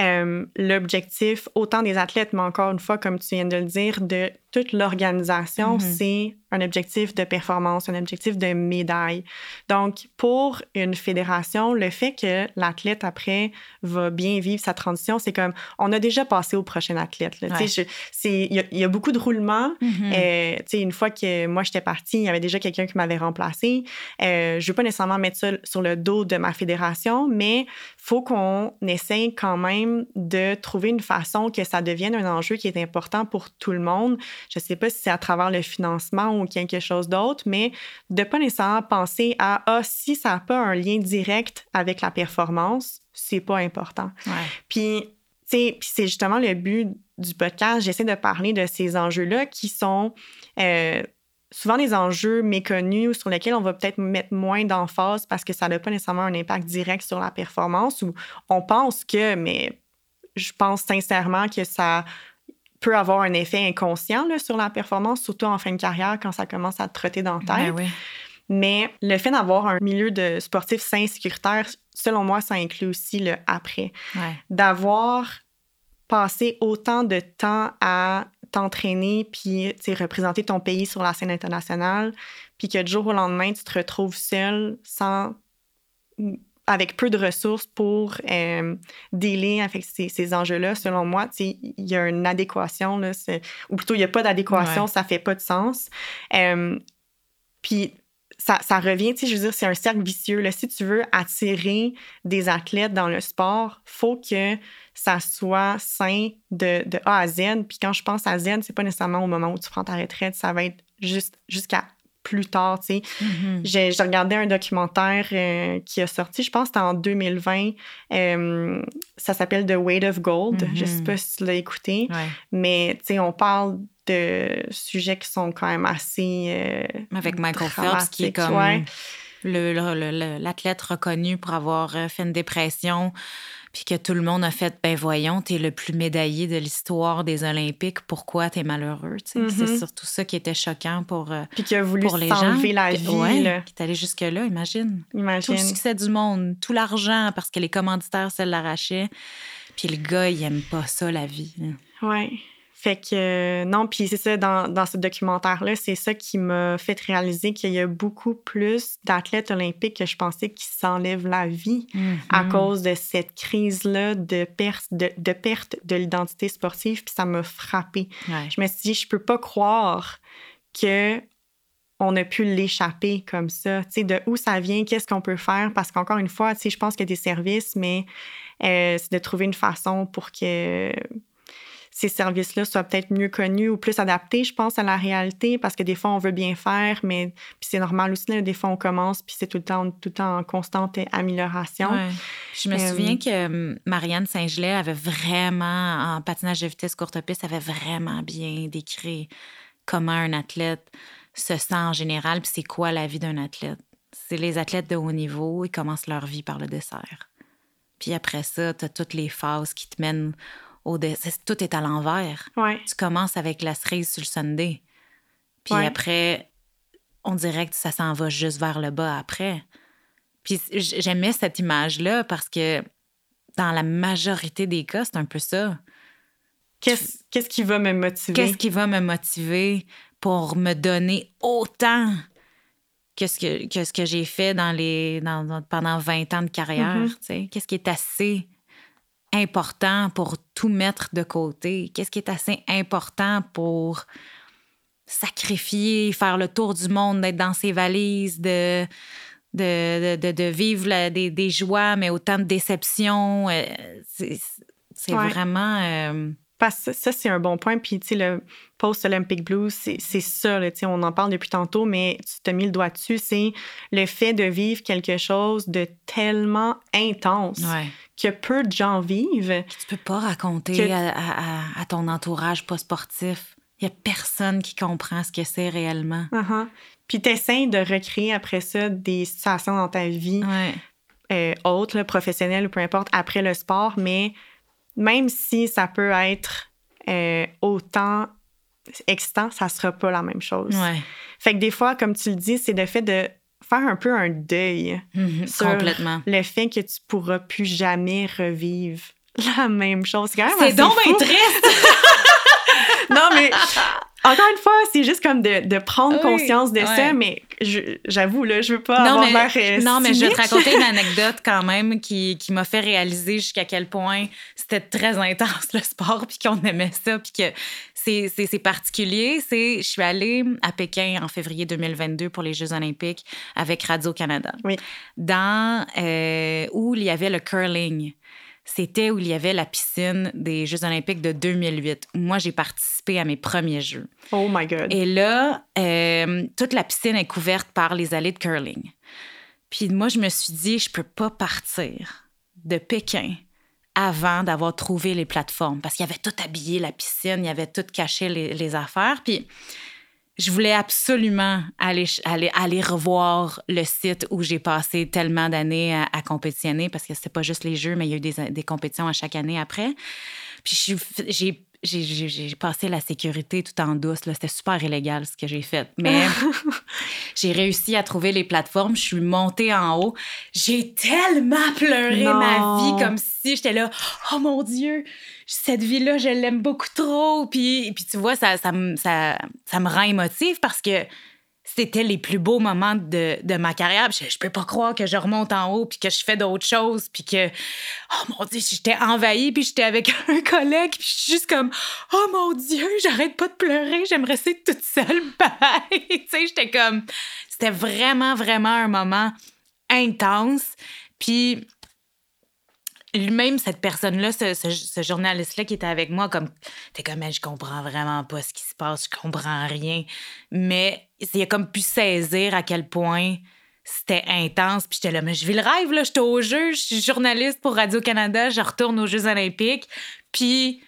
euh, l'objectif, autant des athlètes, mais encore une fois, comme tu viens de le dire, de toute l'organisation, mm-hmm. c'est un objectif de performance, un objectif de médaille. Donc, pour une fédération, le fait que l'athlète après va bien vivre sa transition, c'est comme on a déjà passé au prochain athlète. Il y, a beaucoup de roulements. Mm-hmm. Euh, une fois que moi j'étais partie, il y avait déjà quelqu'un qui m'avait remplacé. Euh, je ne veux pas nécessairement mettre ça sur le dos de ma fédération, mais faut qu'on essaye quand même de trouver une façon que ça devienne un enjeu qui est important pour tout le monde. Je ne sais pas si c'est à travers le financement ou quelque chose d'autre, mais de pas nécessairement penser à ah, si ça n'a pas un lien direct avec la performance, c'est pas important. Puis, c'est justement le but du podcast. J'essaie de parler de ces enjeux-là qui sont euh, souvent des enjeux méconnus sur lesquels on va peut-être mettre moins d'emphase parce que ça n'a pas nécessairement un impact direct sur la performance ou on pense que, mais je pense sincèrement que ça peut avoir un effet inconscient là, sur la performance, surtout en fin de carrière quand ça commence à te trotter dans la ben tête. Mais le fait d'avoir un milieu de sportif sain, sécuritaire, selon moi, ça inclut aussi le après. D'avoir passé autant de temps à t'entraîner puis représenter ton pays sur la scène internationale, puis que du jour au lendemain, tu te retrouves seul sans avec peu de ressources pour euh, dealer avec ces, enjeux-là, selon moi, il y a une adéquation, là, ou plutôt il n'y a pas d'adéquation, ça fait pas de sens. Euh, puis ça, ça, revient, je veux dire, c'est un cercle vicieux. Là. Si tu veux attirer des athlètes dans le sport, faut que ça soit sain de, de A à Z. Puis quand je pense à Z, c'est pas nécessairement au moment où tu prends ta retraite, ça va être juste jusqu'à plus tard, tu sais. Mm-hmm. J'ai regardé un documentaire euh, qui a sorti, je pense c'était en 2020. Euh, ça s'appelle The Weight of Gold. Je sais mm-hmm. pas si tu l'as écouté, mais tu sais, on parle de sujets qui sont quand même assez. Euh, Avec Michael Phelps, qui est comme l'athlète reconnu pour avoir fait une dépression puis que tout le monde a fait ben voyons, t'es le plus médaillé de l'histoire des Olympiques, pourquoi t'es malheureux? C'est mm-hmm. surtout ça qui était choquant pour, euh, puis qui a voulu pour les gens. la vie. Ouais, qui est allé jusque-là, imagine. Imagine. Tout le succès du monde, tout l'argent parce que les commanditaires se l'arrachaient. Puis le gars, il aime pas ça, la vie. Oui. Fait que euh, non, puis c'est ça, dans, dans ce documentaire-là, c'est ça qui m'a fait réaliser qu'il y a beaucoup plus d'athlètes olympiques que je pensais qui s'enlèvent la vie à Mhm. cause de cette crise-là de, perte de, de perte de l'identité sportive, puis ça m'a frappé. Ouais. Je me suis dit, je peux pas croire que on a pu l'échapper comme ça. Tu sais, de où ça vient, qu'est-ce qu'on peut faire? Parce qu'encore une fois, tu sais, je pense qu'il y a des services, mais euh, c'est de trouver une façon pour que ces services-là soient peut-être mieux connus ou plus adaptés, je pense, à la réalité, parce que des fois, on veut bien faire, mais c'est normal aussi, là, des fois, on commence, puis c'est tout le temps, tout le temps en constante amélioration. Ouais. Je me Euh, souviens que hum, Marianne Saint-Gelais avait vraiment, en patinage de vitesse courte piste, avait vraiment bien décrit comment un athlète se sent en général, puis c'est quoi la vie d'un athlète. C'est les athlètes de haut niveau, ils commencent leur vie par le dessert. Puis après ça, tu as toutes les phases qui te mènent au dessert. Tout est à l'envers. Ouais. Tu commences avec la cerise sur le Sunday. Puis Ouais. après, on dirait que ça s'en va juste vers le bas après. Puis j'aimais cette image-là parce que dans la majorité des cas, c'est un peu ça. Qu'est-ce qui va me motiver? Qu'est-ce qui va me motiver pour me donner autant que ce que, que, ce que j'ai fait dans les, dans- dans- pendant 20 ans de carrière? Mhm. sais? Qu'est-ce qui est assez important pour tout mettre de côté? Qu'est-ce qui est assez important pour sacrifier, faire le tour du monde, d'être dans ses valises, de, de, de, vivre la- des, des joies, mais autant de déceptions? euh, c'est c'est Ouais. vraiment... euh, Parce que ça, c'est un bon point. Puis, tu sais, le post-Olympic Blues, c'est ça, là, tu sais, on en parle depuis tantôt, mais tu t'as mis le doigt dessus, c'est le fait de vivre quelque chose de tellement intense ouais. que peu de gens vivent. Tu peux pas raconter Que- à, à- à- à ton entourage pas sportif. Il y a personne qui comprend ce que c'est réellement. Uh-huh. Puis, t'essaies de recréer après ça des situations dans ta vie Ouais. euh, autres, là, professionnelles ou peu importe, après le sport, mais même si ça peut être euh, autant excitant, ça sera pas la même chose. Ouais. Fait que des fois, comme tu le dis, c'est le fait de faire un peu un deuil Mhm, sur Complètement. le fait que tu pourras plus jamais revivre *laughs* la même chose. quand même C'est assez donc bien triste! *laughs* Non, mais encore une fois, c'est juste comme de, de prendre Oui, conscience de ça, mais j'avoue, là, je veux pas non, avoir mais, l'air euh, non, mais je vais te raconter une *laughs* anecdote quand même qui, qui m'a fait réaliser jusqu'à quel point c'était très intense le sport, puis qu'on aimait ça, puis que c'est c'est- c'est particulier. C'est, je suis allée à Pékin en février 2022 pour les Jeux olympiques avec Radio-Canada. Oui. Dans, euh, où il y avait le curling. C'était où il y avait la piscine des Jeux olympiques de 2008. où Moi, j'ai participé à mes premiers Jeux. Oh my God. Et là, euh, toute la piscine est couverte par les allées de curling. Puis moi, je me suis dit, je peux pas partir de Pékin avant d'avoir trouvé les plateformes parce qu'il y avait tout habillé la piscine, il y avait tout caché les, les affaires. Puis je voulais absolument aller, aller, aller revoir le site où j'ai passé tellement d'années à, compétitionner parce que c'était pas juste les jeux, mais il y a eu des, des compétitions à chaque année après. Puis j'ai j'ai- passé la sécurité tout en douce. C'était super illégal ce que j'ai fait. *laughs* Mais *laughs* j'ai réussi à trouver les plateformes. Je suis montée en haut. J'ai tellement pleuré Non. ma vie comme si j'étais là. Oh mon Dieu, cette vie-là, je l'aime beaucoup trop. Puis, puis tu vois, ça, ça, ça, ça me rend émotive parce que c'était les plus beaux moments de, de ma carrière. Je, je peux pas croire que je remonte en haut puis que je fais d'autres choses puis que oh mon dieu, j'étais envahie puis j'étais avec *laughs* un collègue puis je suis juste comme oh mon dieu, *laughs* j'arrête pas de pleurer, j'aimerais rester toute seule. *laughs* Bye. tu sais, j'étais comme c'était vraiment vraiment un moment intense. Puis lui-même, cette personne-là, ce, ce- journaliste-là qui était avec moi, comme, t'es comme, je comprends vraiment pas ce qui se passe, je comprends rien. Mais il a comme pu saisir à quel point c'était intense. Puis j'étais là, mais je vis le rêve, là, j'étais au jeu, je suis journaliste pour Radio-Canada, je retourne aux Jeux Olympiques. Puis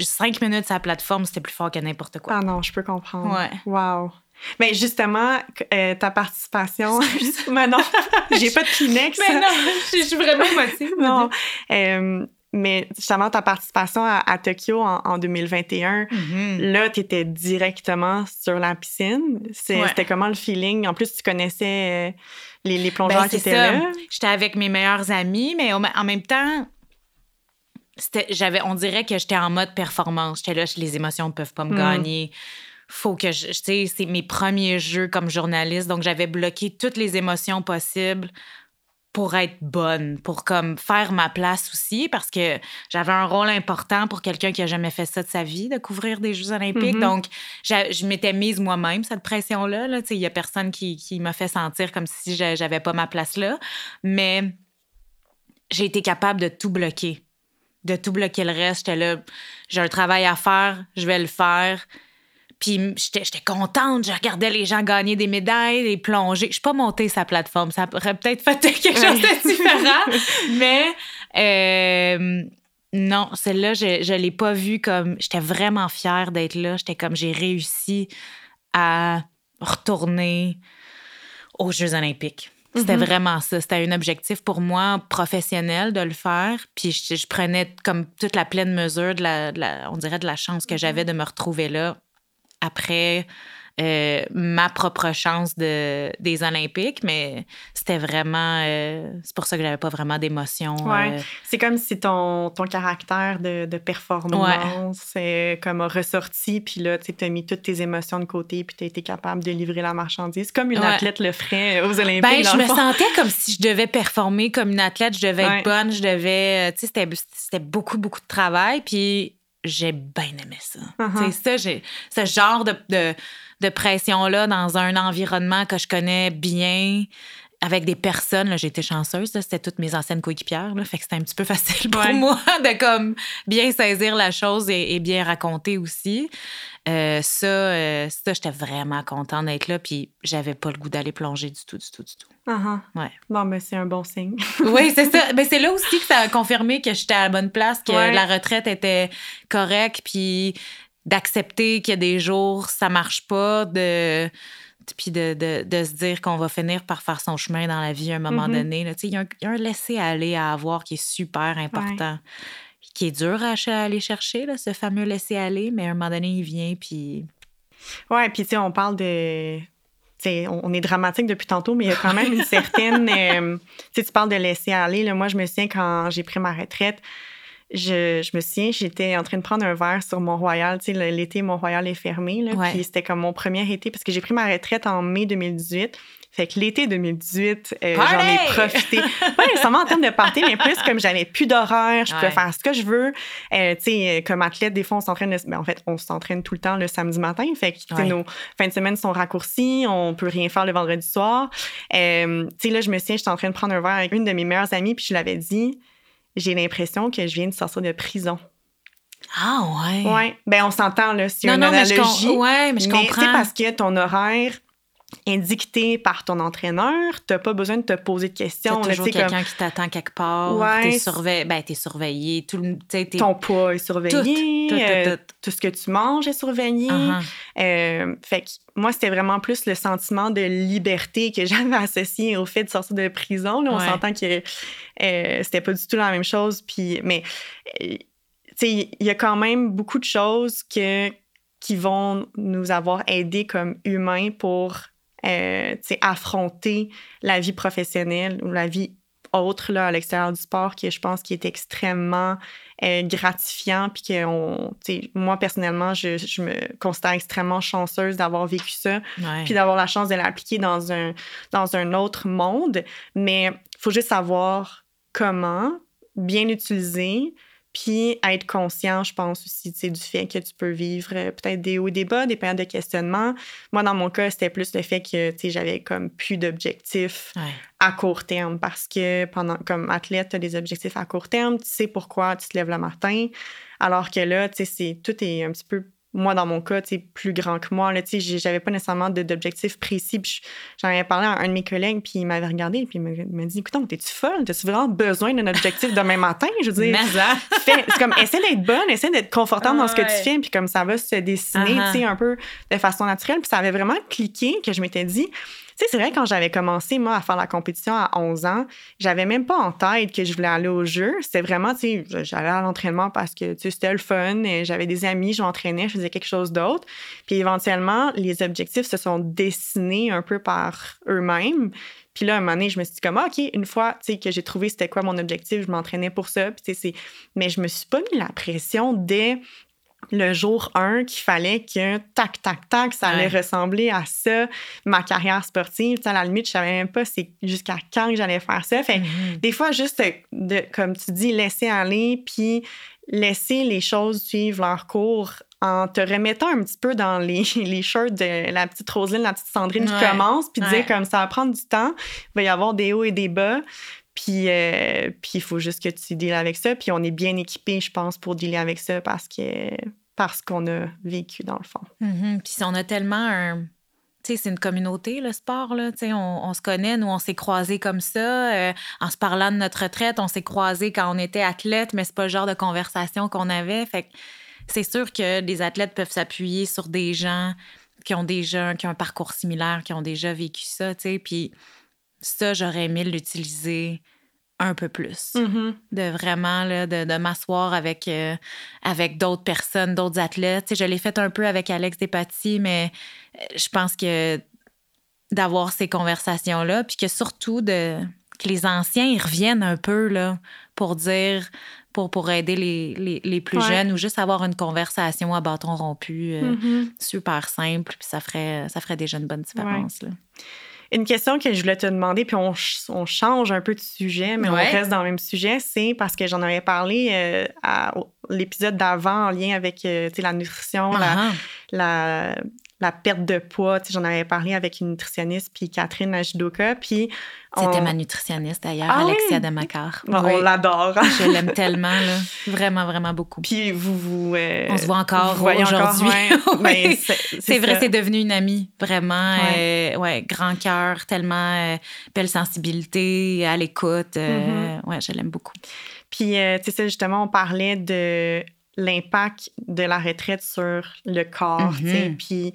cinq minutes sur la plateforme, c'était plus fort que n'importe quoi. Ah non, je peux comprendre. Ouais. Wow. Mais justement, euh, ta participation. *laughs* *laughs* mais non, j'ai pas de Kleenex. *laughs* Mais non, je suis vraiment motivée. non. Euh, mais justement, ta participation à, à Tokyo en, en 2021, Mhm. là, tu étais directement sur la piscine. Ouais. C'était comment le feeling? En plus, tu connaissais euh, les, les plongeurs Ben, qui étaient ça. là. J'étais avec mes meilleurs amis, mais en même temps, j'avais, on dirait que j'étais en mode performance. J'étais là, les émotions ne peuvent pas me mm. gagner. Faut que je, tu sais, c'est mes premiers jeux comme journaliste, donc j'avais bloqué toutes les émotions possibles pour être bonne, pour comme faire ma place aussi, parce que j'avais un rôle important pour quelqu'un qui a jamais fait ça de sa vie, de couvrir des Jeux olympiques. Mm-hmm. Donc, je m'étais mise moi-même cette pression-là. Là. Il y a personne qui, qui m'a fait sentir comme si j'avais pas ma place là. Mais j'ai été capable de tout bloquer, de tout bloquer le reste. J'étais là, j'ai un travail à faire, je vais le faire. Puis j'étais contente, je regardais les gens gagner des médailles, les plonger. Je suis pas montée sa plateforme, ça aurait peut-être fait *laughs* quelque chose de différent. mais euh, non, celle-là, je, je l'ai pas vue comme. J'étais vraiment fière d'être là. J'étais comme j'ai réussi à retourner aux Jeux Olympiques. C'était mm-hmm. vraiment ça. C'était un objectif pour moi professionnel de le faire. Puis je, prenais comme toute la pleine mesure de la, on dirait, de la chance que mm-hmm. j'avais de me retrouver là après euh, ma propre chance de, des Olympiques, mais c'était vraiment. Euh, c'est pour ça que j'avais pas vraiment d'émotion. Ouais. Euh. C'est comme si ton, ton caractère de, de performance ouais. comme ressorti, puis là, tu as mis toutes tes émotions de côté, puis tu as été capable de livrer la marchandise, comme une athlète le ferait aux Olympiques. Ben, je me sentais comme si je devais performer comme une athlète, je devais être bonne, je devais. Tu sais, c'était beaucoup, beaucoup de travail, puis j'ai bien aimé ça. Uh-huh. ça, j'ai ce genre de, de, pression-là dans un environnement que je connais bien, avec des personnes. J'ai été chanceuse, c'était toutes mes anciennes coéquipières, fait que c'était un petit peu *laughs* facile pour moi de comme bien saisir la chose et, bien raconter aussi. Euh, ça, euh, ça j'étais vraiment contente d'être là, puis j'avais pas le goût d'aller plonger du tout, du tout, du tout. Uh-huh. Ouais. Bon, mais c'est un bon signe. *laughs* oui, c'est ça. *laughs* Mais c'est là aussi que ça a confirmé que j'étais à la bonne place, que la retraite était correcte, puis d'accepter qu'il y a des jours, ça marche pas, de puis de, se dire qu'on va finir par faire son chemin dans la vie à un moment mm-hmm. donné. Il y, a un, laisser-aller à avoir qui est super important, qui est dur à, aller chercher, là, ce fameux laisser-aller, mais à un moment donné, il vient, puis... Ouais, puis tu sais, on parle de on est dramatique depuis tantôt, mais il y a quand même une *laughs* certaine. Euh, tu parles de laisser aller. moi, je me souviens quand j'ai pris ma retraite, je, je, me souviens, j'étais en train de prendre un verre sur Mont-Royal. Tu sais, l'été, Mont-Royal est fermé. Là, Puis c'était comme mon premier été parce que j'ai pris ma retraite en mai 2018. Fait que l'été 2018, euh, j'en ai profité. Pas nécessairement en termes de party, mais plus comme j'avais plus d'horaire, je pouvais faire ce que je veux. Euh, tu sais, comme athlète, des fois, on s'entraîne. Ben, en fait, on s'entraîne tout le temps le samedi matin. Fait que nos fins de semaine sont raccourcies, on peut rien faire le vendredi soir. Euh, tu sais, là, je me souviens, j'étais en train de prendre un verre avec une de mes meilleures amies, puis je l'avais dit j'ai l'impression que je viens de sortir de prison. Ah ouais. Ouais. Ben on s'entend là, si une analogie. Mais je, ouais, mais je comprends. parce que ton horaire est par ton entraîneur, tu n'as pas besoin de te poser de questions. C'est toujours quelqu'un qui t'attend quelque part. Ouais. T'es surveillé, ben, surveillé. Tout, Ton poids est surveillé. Euh, tout, ce que tu manges est surveillé. Uh-huh. Euh, fait que moi, c'était vraiment plus le sentiment de liberté que *laughs* j'avais associé au fait de sortir de prison. Là, on s'entend que euh, c'était pas du tout la même chose. Puis, mais il y a quand même beaucoup de choses que, qui vont nous avoir aidés comme humains pour euh, affronter la vie professionnelle ou la vie autre là, à l'extérieur du sport qui je pense qui est extrêmement euh, gratifiant puis que on, moi personnellement je, je, me considère extrêmement chanceuse d'avoir vécu ça puis d'avoir la chance de l'appliquer dans un dans un autre monde. Mais il faut juste savoir comment bien utiliser puis être conscient, je pense aussi, du fait que tu peux vivre euh, peut-être des hauts et des bas, des périodes de questionnement. Moi, dans mon cas, c'était plus le fait que, j'avais comme plus d'objectifs à court terme parce que pendant, comme athlète, tu as des objectifs à court terme, tu sais pourquoi tu te lèves le matin. Alors que là, tu sais, tout est un petit peu moi, dans mon cas, tu plus grand que moi. Là, tu sais, j'avais pas nécessairement d'objectif précis. J'en avais parlé à un de mes collègues, puis il m'avait regardé, puis il m'a dit Écoute, t'es-tu folle? T'as-tu vraiment besoin d'un objectif demain matin? Je veux dire, c'est comme, essaie d'être bonne, essaie d'être confortable dans ce que tu fais, puis comme ça va se dessiner, tu sais, un peu de façon naturelle. Puis ça avait vraiment cliqué que je m'étais dit sais, c'est vrai, quand j'avais commencé, moi, à faire la compétition à 11 ans, j'avais même pas en tête que je voulais aller au jeu. C'était vraiment, tu sais, j'allais à l'entraînement parce que, tu sais, c'était le fun. J'avais des amis, je m'entraînais, je faisais quelque chose d'autre. Puis éventuellement, les objectifs se sont dessinés un peu par eux-mêmes. Puis là, un moment donné, je me suis dit comme, ah, OK, une fois que j'ai trouvé c'était quoi mon objectif, je m'entraînais pour ça. Mais je me suis pas mis la pression dès le jour 1 qu'il fallait que tac, tac, tac, ça allait ressembler à ça, ma carrière sportive. à la limite, je savais même pas c'est jusqu'à quand j'allais faire ça. Fait mm-hmm. des fois, juste de, comme tu dis, laisser aller, puis laisser les choses suivre leur cours en te remettant un petit peu dans les, *laughs* les shirts de la petite Roselyne, la petite Sandrine qui commence, puis dire comme ça va prendre du temps, il va y avoir des hauts et des bas, puis euh, puis il faut juste que tu deals avec ça, puis on est bien équipé, je pense, pour dealer avec ça parce que parce qu'on a vécu dans le fond. Mm-hmm. Puis on a tellement un c'est une communauté, le sport. Là. On, on se connaît, nous, on s'est croisés comme ça. Euh, en se parlant de notre retraite, on s'est croisés quand on était athlète, mais c'est pas le genre de conversation qu'on avait. Fait c'est sûr que des athlètes peuvent s'appuyer sur des gens qui ont déjà qui ont un parcours similaire, qui ont déjà vécu ça, Puis ça, j'aurais aimé l'utiliser un peu plus. Mm-hmm. De vraiment, là, de, m'asseoir avec, euh, avec d'autres personnes, d'autres athlètes. je l'ai fait un peu avec Alex Despatie, mais euh, je pense que d'avoir ces conversations-là, puis que surtout de que les anciens ils reviennent un peu là, pour dire, pour, pour aider les, les, plus jeunes ou juste avoir une conversation à bâton rompu euh, mm-hmm. super simple, puis ça ferait, ça ferait déjà une bonne différence. Là. Une question que je voulais te demander, puis on, on change un peu de sujet, mais on reste dans le même sujet, c'est parce que j'en avais parlé euh, à l'épisode d'avant en lien avec euh, la nutrition, la, ah. la perte de poids. J'en avais parlé avec une nutritionniste, puis Catherine Ajidoka. Puis C'était ma nutritionniste d'ailleurs, ah Alexia Demacar. On l'adore. *laughs* Je l'aime tellement, là. vraiment, vraiment beaucoup. Puis vous, vous euh, on se voit encore aujourd'hui. *laughs* Ben, c'est vrai, c'est devenu une amie, vraiment. Ouais, euh, grand cœur, tellement euh, belle sensibilité, à l'écoute. Mm-hmm. Ouais, je l'aime beaucoup. Puis, tu sais, justement, on parlait de l'impact de la retraite sur le corps. Mm-hmm. Puis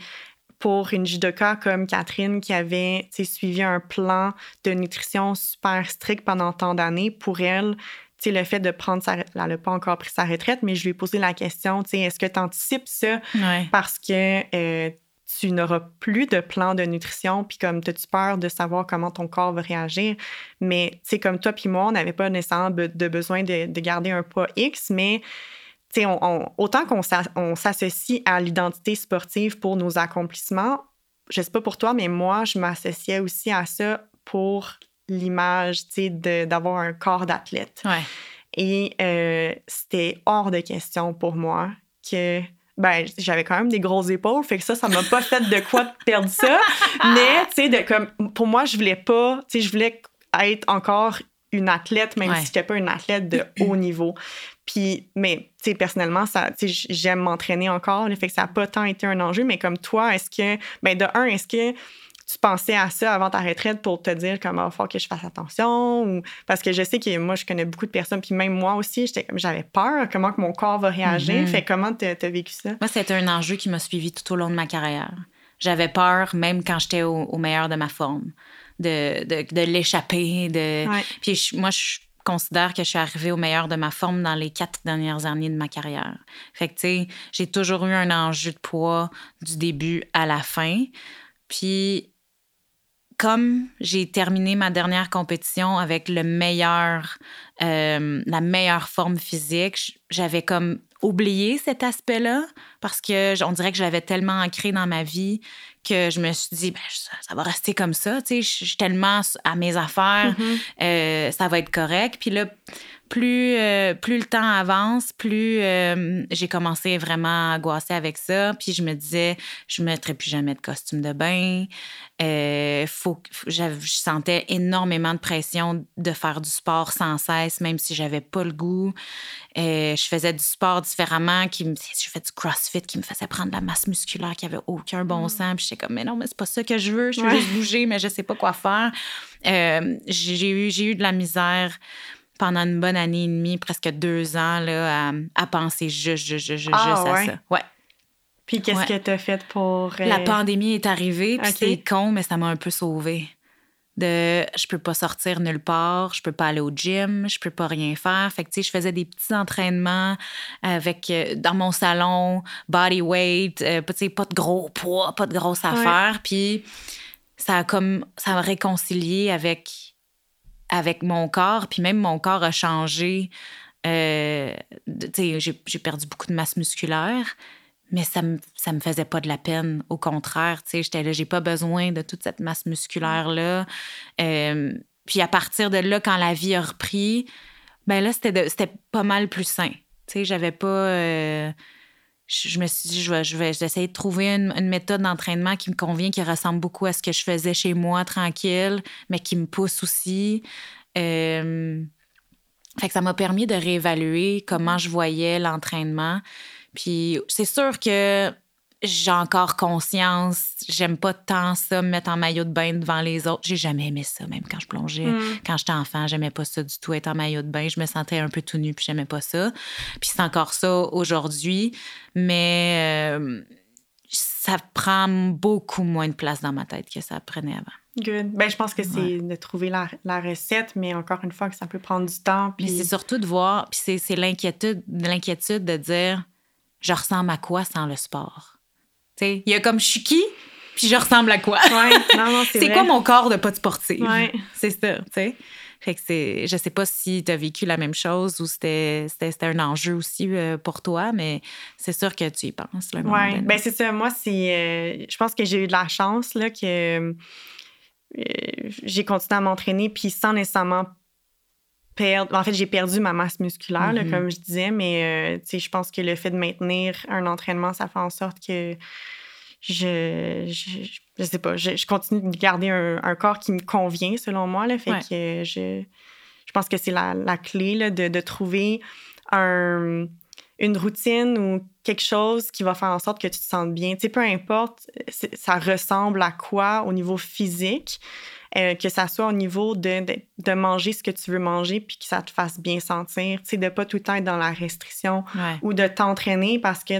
pour une judoka comme Catherine qui avait suivi un plan de nutrition super strict pendant tant d'années, pour elle, le fait de prendre sa... Elle n'a pas encore pris sa retraite, mais je lui ai posé la question, est-ce que tu anticipes ça? Parce que euh, tu n'auras plus de plan de nutrition, puis comme as-tu peur de savoir comment ton corps va réagir? Mais, tu comme toi puis moi, on n'avait pas nécessairement de besoin de, de, garder un poids X, mais autant qu'on s'associe à l'identité sportive pour nos accomplissements, je sais pas pour toi, mais moi, je m'associais aussi à ça pour l'image, d'avoir un corps d'athlète. Et euh, c'était hors de question pour moi que ben j'avais quand même des grosses épaules fait que ça ça m'a pas fait de quoi perdre ça. Mais tu sais comme pour moi je voulais pas tu sais je voulais être encore une athlète même si je n'étais pas une athlète de haut niveau puis, mais, tu sais, personnellement, ça, j'aime m'entraîner encore. Le fait que ça n'a pas tant été un enjeu. Mais comme toi, est-ce que, ben, de un, est-ce que tu pensais à ça avant ta retraite pour te dire comment il faut que je fasse attention ou parce que je sais que moi je connais beaucoup de personnes puis même moi aussi j'étais j'avais peur comment que mon corps va réagir mm-hmm. fait comment tu as vécu ça? Moi c'était un enjeu qui m'a suivi tout au long de ma carrière j'avais peur même quand j'étais au, meilleur de ma forme de, de, l'échapper de puis moi je considère que je suis arrivée au meilleur de ma forme dans les quatre dernières années de ma carrière. Fait que, tu sais, j'ai toujours eu un enjeu de poids du début à la fin. Puis, comme j'ai terminé ma dernière compétition avec le meilleur, euh, la meilleure forme physique, j'avais comme oublié cet aspect-là parce que on dirait que j'avais tellement ancré dans ma vie que je me suis dit, ben, ça, va rester comme ça. Tu sais, je suis tellement à mes affaires, mm-hmm. euh, ça va être correct. Puis là, plus, euh, plus le temps avance, plus euh, j'ai commencé vraiment à angoisser avec ça. Puis je me disais, je ne mettrai plus jamais de costume de bain. Euh, faut, je sentais énormément de pression de faire du sport sans cesse, même si j'avais pas le goût. je faisais du sport différemment. Qui je fais du crossfit qui me faisait prendre de la masse musculaire qui avait aucun bon mm. sens. Puis j'étais comme, mais non, mais c'est pas ça que je veux. Je veux juste bouger, mais je sais pas quoi faire. j'ai eu, j'ai eu de la misère pendant une bonne année et demie, presque deux ans, là, à, penser juste, juste, juste, juste ah, à ça. Ouais. Puis qu'est-ce que tu as fait pour. La pandémie est arrivée, puis c'est con, mais ça m'a un peu sauvée de je peux pas sortir nulle part, je peux pas aller au gym, je peux pas rien faire. Fait que tu sais, je faisais des petits entraînements avec euh, dans mon salon, body weight, euh, tu sais, pas de gros poids, pas de grosses affaires, puis ça a comme ça m'a réconcilié avec avec mon corps, puis même mon corps a changé. Euh, j'ai perdu beaucoup de masse musculaire, mais ça me, ça me faisait pas de la peine. Au contraire, j'étais là, j'ai pas besoin de toute cette masse musculaire-là. Euh, puis à partir de là, quand la vie a repris, ben là, c'était, pas mal plus sain. J'avais pas... Euh, je, me suis dit, je vais, je vais essayer de trouver une, méthode d'entraînement qui me convient, qui ressemble beaucoup à ce que je faisais chez moi, tranquille, mais qui me pousse aussi. Euh, fait que ça m'a permis de réévaluer comment je voyais l'entraînement. Puis c'est sûr que j'ai encore conscience, j'aime pas tant ça, me mettre en maillot de bain devant les autres. J'ai jamais aimé ça, même quand je plongeais. Mm. Quand j'étais enfant, j'aimais pas ça du tout, être en maillot de bain. Je me sentais un peu tout nu, puis j'aimais pas ça. Puis c'est encore ça aujourd'hui, mais euh, ça prend beaucoup moins de place dans ma tête que ça prenait avant. Good. Ben, je pense que c'est de trouver la, la, recette, mais encore une fois, que ça peut prendre du temps. Puis... c'est surtout de voir, puis c'est l'inquiétude de dire je ressemble à quoi sans le sport? Il y a comme je suis qui, puis je ressemble à quoi? *laughs* c'est quoi mon corps de pas de sportif? C'est ça, tu sais. Fait que c'est, je sais pas si tu as vécu la même chose ou c'était, c'était, un enjeu aussi euh, pour toi, mais c'est sûr que tu y penses. Oui, ben c'est ça. Moi, c'est, euh, je pense que j'ai eu de la chance là, que euh, j'ai continué à m'entraîner, puis sans nécessairement en fait, j'ai perdu ma masse musculaire, mm-hmm. comme je disais, mais euh, je pense que le fait de maintenir un entraînement, ça fait en sorte que je, je, sais pas, je, continue de garder un, corps qui me convient, selon moi. Là, fait que je, je pense que c'est la, clé là, de, de, trouver un, une routine ou quelque chose qui va faire en sorte que tu te sentes bien. Tu sais, peu importe, ça ressemble à quoi au niveau physique. Euh, que ça soit au niveau de, de, manger ce que tu veux manger puis que ça te fasse bien sentir, tu sais, de pas tout le temps être dans la restriction ou de t'entraîner parce que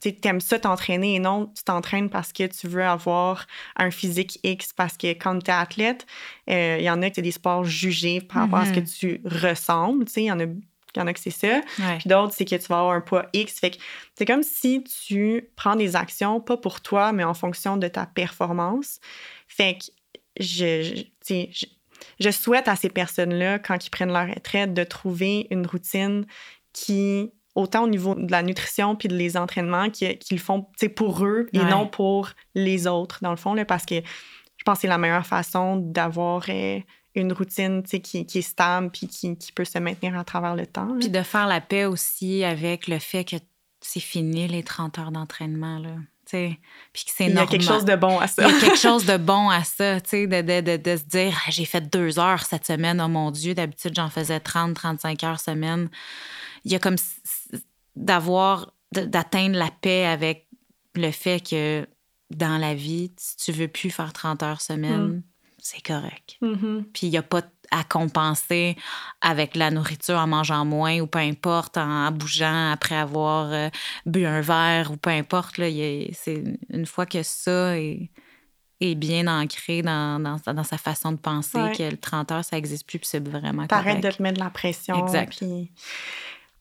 tu aimes ça t'entraîner et non tu t'entraînes parce que tu veux avoir un physique X parce que quand tu es athlète, euh, il y en a qui c'est des sports jugés par rapport à ce que mm-hmm. tu ressembles, tu sais, il y en a il y en a que c'est ça. Puis d'autres, c'est que tu vas avoir un poids X. Fait que c'est comme si tu prends des actions, pas pour toi, mais en fonction de ta performance. Fait que je, je, souhaite à ces personnes-là, quand ils prennent leur retraite, de trouver une routine qui, autant au niveau de la nutrition puis de les entraînements, qu'ils font pour eux et non pour les autres, dans le fond, là, parce que je pense que c'est la meilleure façon d'avoir euh, une routine qui, qui est stable puis qui, qui, peut se maintenir à travers le temps. Puis de faire la paix aussi avec le fait que c'est fini les 30 heures d'entraînement. Là. Puis c'est Il y a quelque chose de bon à ça. Il y a quelque *laughs* chose de bon à ça, tu sais, de, de, de, se dire, ah, j'ai fait deux heures cette semaine, oh mon Dieu, d'habitude, j'en faisais 30, 35 heures semaine. Il y a comme d'avoir, d'atteindre la paix avec le fait que dans la vie, si tu veux plus faire 30 heures semaine, mm. c'est correct. Mm-hmm. Puis il n'y a pas à compenser avec la nourriture en mangeant moins ou peu importe, en, bougeant après avoir euh, bu un verre ou peu importe. C'est une fois que ça est, est bien ancré dans, dans, sa façon de penser, que le 30 heures, ça n'existe plus, puis c'est vraiment T'arrêtes de te mettre de la pression. Exact.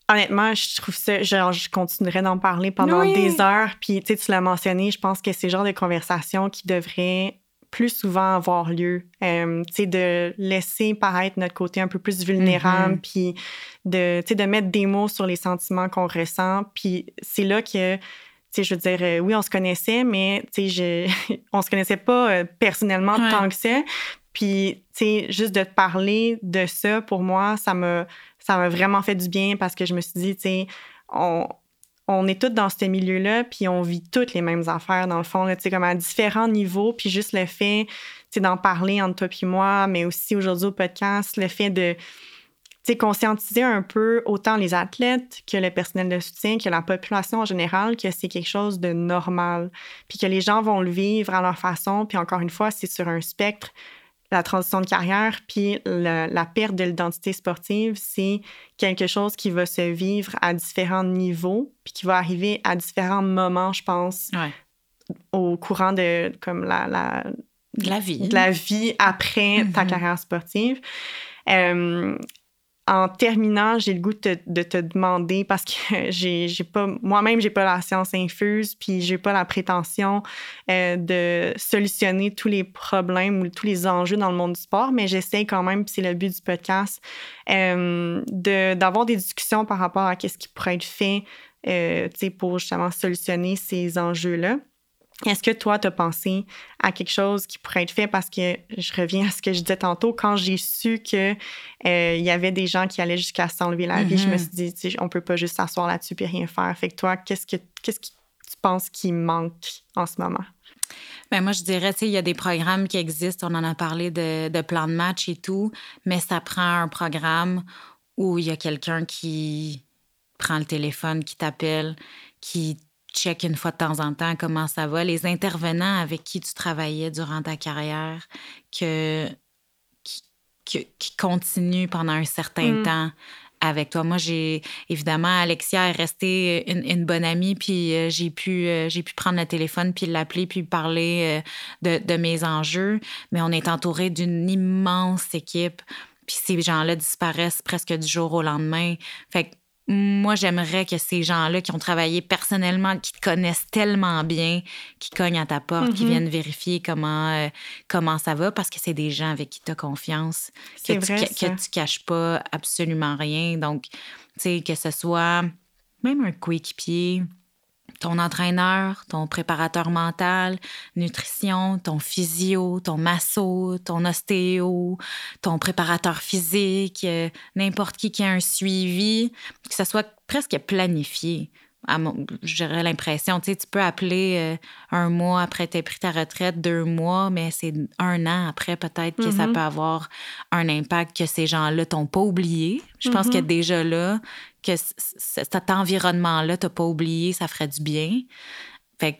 Honnêtement, je trouve ça, genre, je continuerais d'en parler pendant des heures. Puis, tu sais, tu l'as mentionné, je pense que c'est le genre de conversation qui devrait plus souvent avoir lieu. Euh, de laisser paraître notre côté un peu plus vulnérable, mm-hmm. puis de, de mettre des mots sur les sentiments qu'on ressent. Puis c'est là que, je veux dire, euh, oui, on se connaissait, mais je, *laughs* on se connaissait pas euh, personnellement tant que ça. Puis, juste de te parler de ça, pour moi, ça m'a, ça m'a vraiment fait du bien parce que je me suis dit, tu sais, on, on est tous dans ce milieu-là, puis on vit toutes les mêmes affaires, dans le fond, comme à différents niveaux. Puis juste le fait d'en parler entre toi et moi, mais aussi aujourd'hui au podcast, le fait de conscientiser un peu autant les athlètes que le personnel de soutien, que la population en général, que c'est quelque chose de normal, puis que les gens vont le vivre à leur façon. Puis encore une fois, c'est sur un spectre la transition de carrière puis la perte de l'identité sportive, c'est quelque chose qui va se vivre à différents niveaux puis qui va arriver à différents moments, je pense, au courant de comme la, la, la vie. la vie après ta mm-hmm. carrière sportive. Euh, en terminant, j'ai le goût de, te demander parce que *laughs* j'ai, pas moi-même j'ai pas la science infuse puis j'ai pas la prétention euh, de solutionner tous les problèmes ou tous les enjeux dans le monde du sport, mais j'essaie quand même, c'est le but du podcast, euh, d'avoir des discussions par rapport à ce qui pourrait être fait euh, pour justement solutionner ces enjeux-là. Est-ce que toi, tu as pensé à quelque chose qui pourrait être fait? Parce que je reviens à ce que je disais tantôt, quand j'ai su qu'il euh, y avait des gens qui allaient jusqu'à s'enlever la vie, je me mm-hmm. suis dit, on peut pas juste s'asseoir là-dessus et rien faire. Fait que toi, qu'est-ce que, qu'est-ce que tu penses qui manque en ce moment? Bien, moi, je dirais, il y a des programmes qui existent. On en a parlé de, de plan de match et tout, mais ça prend un programme où il y a quelqu'un qui prend le téléphone, qui t'appelle, qui check une fois de temps en temps comment ça va, les intervenants avec qui tu travaillais durant ta carrière, que, qui, qui continuent pendant un certain mm. temps avec toi. Moi, j'ai évidemment, Alexia est restée une, bonne amie, puis euh, j'ai pu, euh, j'ai pu prendre le téléphone, puis l'appeler, puis parler euh, de, de, mes enjeux. Mais on est entouré d'une immense équipe, puis ces gens-là disparaissent presque du jour au lendemain. Fait que moi, j'aimerais que ces gens-là qui ont travaillé personnellement, qui te connaissent tellement bien, qui cognent à ta porte, qui mm-hmm. viennent vérifier comment, euh, comment ça va, parce que c'est des gens avec qui tu as confiance, que, vrai, tu, que tu caches pas absolument rien. Donc, tu sais, que ce soit même un coéquipier, ton entraîneur, ton préparateur mental, nutrition, ton physio, ton masso, ton ostéo, ton préparateur physique, euh, n'importe qui qui a un suivi, que ça soit presque planifié. J'aurais l'impression, tu sais, tu peux appeler euh, un mois après tu pris ta retraite, deux mois, mais c'est un an après peut-être que ça mm-hmm. peut avoir un impact que ces gens-là t'ont pas oublié. Je pense que mm-hmm. déjà là, que cet environnement-là, t'as pas oublié, ça ferait du bien. Fait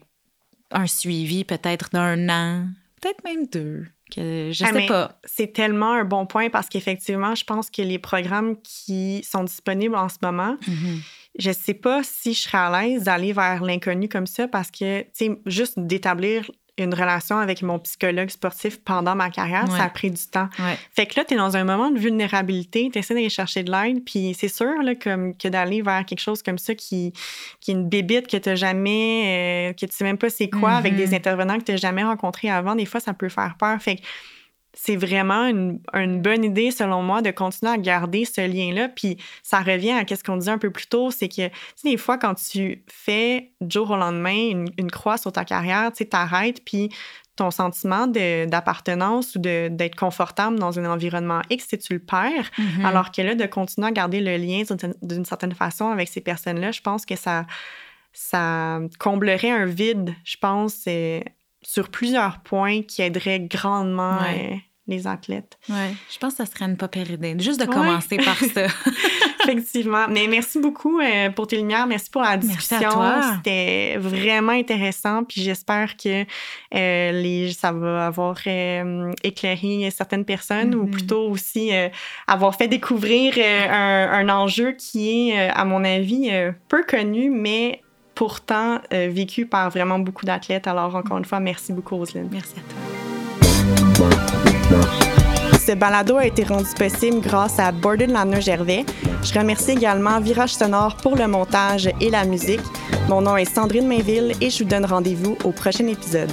un suivi peut-être d'un an, peut-être même deux. Que je ah, sais pas. C'est tellement un bon point parce qu'effectivement, je pense que les programmes qui sont disponibles en ce moment, mm-hmm je sais pas si je serais à l'aise d'aller vers l'inconnu comme ça parce que, tu sais, juste d'établir une relation avec mon psychologue sportif pendant ma carrière, ça a pris du temps. Fait que là, tu es dans un moment de vulnérabilité, tu essaies d'aller chercher de l'aide, puis c'est sûr là, comme, que d'aller vers quelque chose comme ça qui, qui est une bébite que tu jamais, euh, que tu sais même pas c'est quoi, avec des mm-hmm. intervenants que tu jamais rencontrés avant, des fois, ça peut faire peur. Fait que c'est vraiment une, bonne idée, selon moi, de continuer à garder ce lien-là. Puis ça revient à ce qu'on disait un peu plus tôt, c'est que, tu sais, des fois, quand tu fais du jour au lendemain une, croix sur ta carrière, tu sais, t'arrêtes, puis ton sentiment d'appartenance ou d'être confortable dans un environnement X, si tu le perds. Mm-hmm. Alors que là, de continuer à garder le lien d'une certaine façon avec ces personnes-là, je pense que ça, ça comblerait un vide, je pense, sur plusieurs points qui aideraient grandement euh, les athlètes. Oui, je pense que ça serait une pas pire idée, juste de commencer par *laughs* ça. Effectivement. Mais merci beaucoup euh, pour tes lumières. Merci pour la discussion. C'était vraiment intéressant. Puis j'espère que euh, les, ça va avoir éclairé certaines personnes ou mm-hmm. plutôt aussi avoir fait découvrir un, un, enjeu qui est, à mon avis, peu connu, mais pourtant euh, vécu par vraiment beaucoup d'athlètes. Alors, encore une fois, merci beaucoup, Roselyne. Merci à toi. Ce balado a été rendu possible grâce à Borden Gervais. Je remercie également Virage Sonore pour le montage et la musique. Mon nom est Sandrine Mainville et je vous donne rendez-vous au prochain épisode.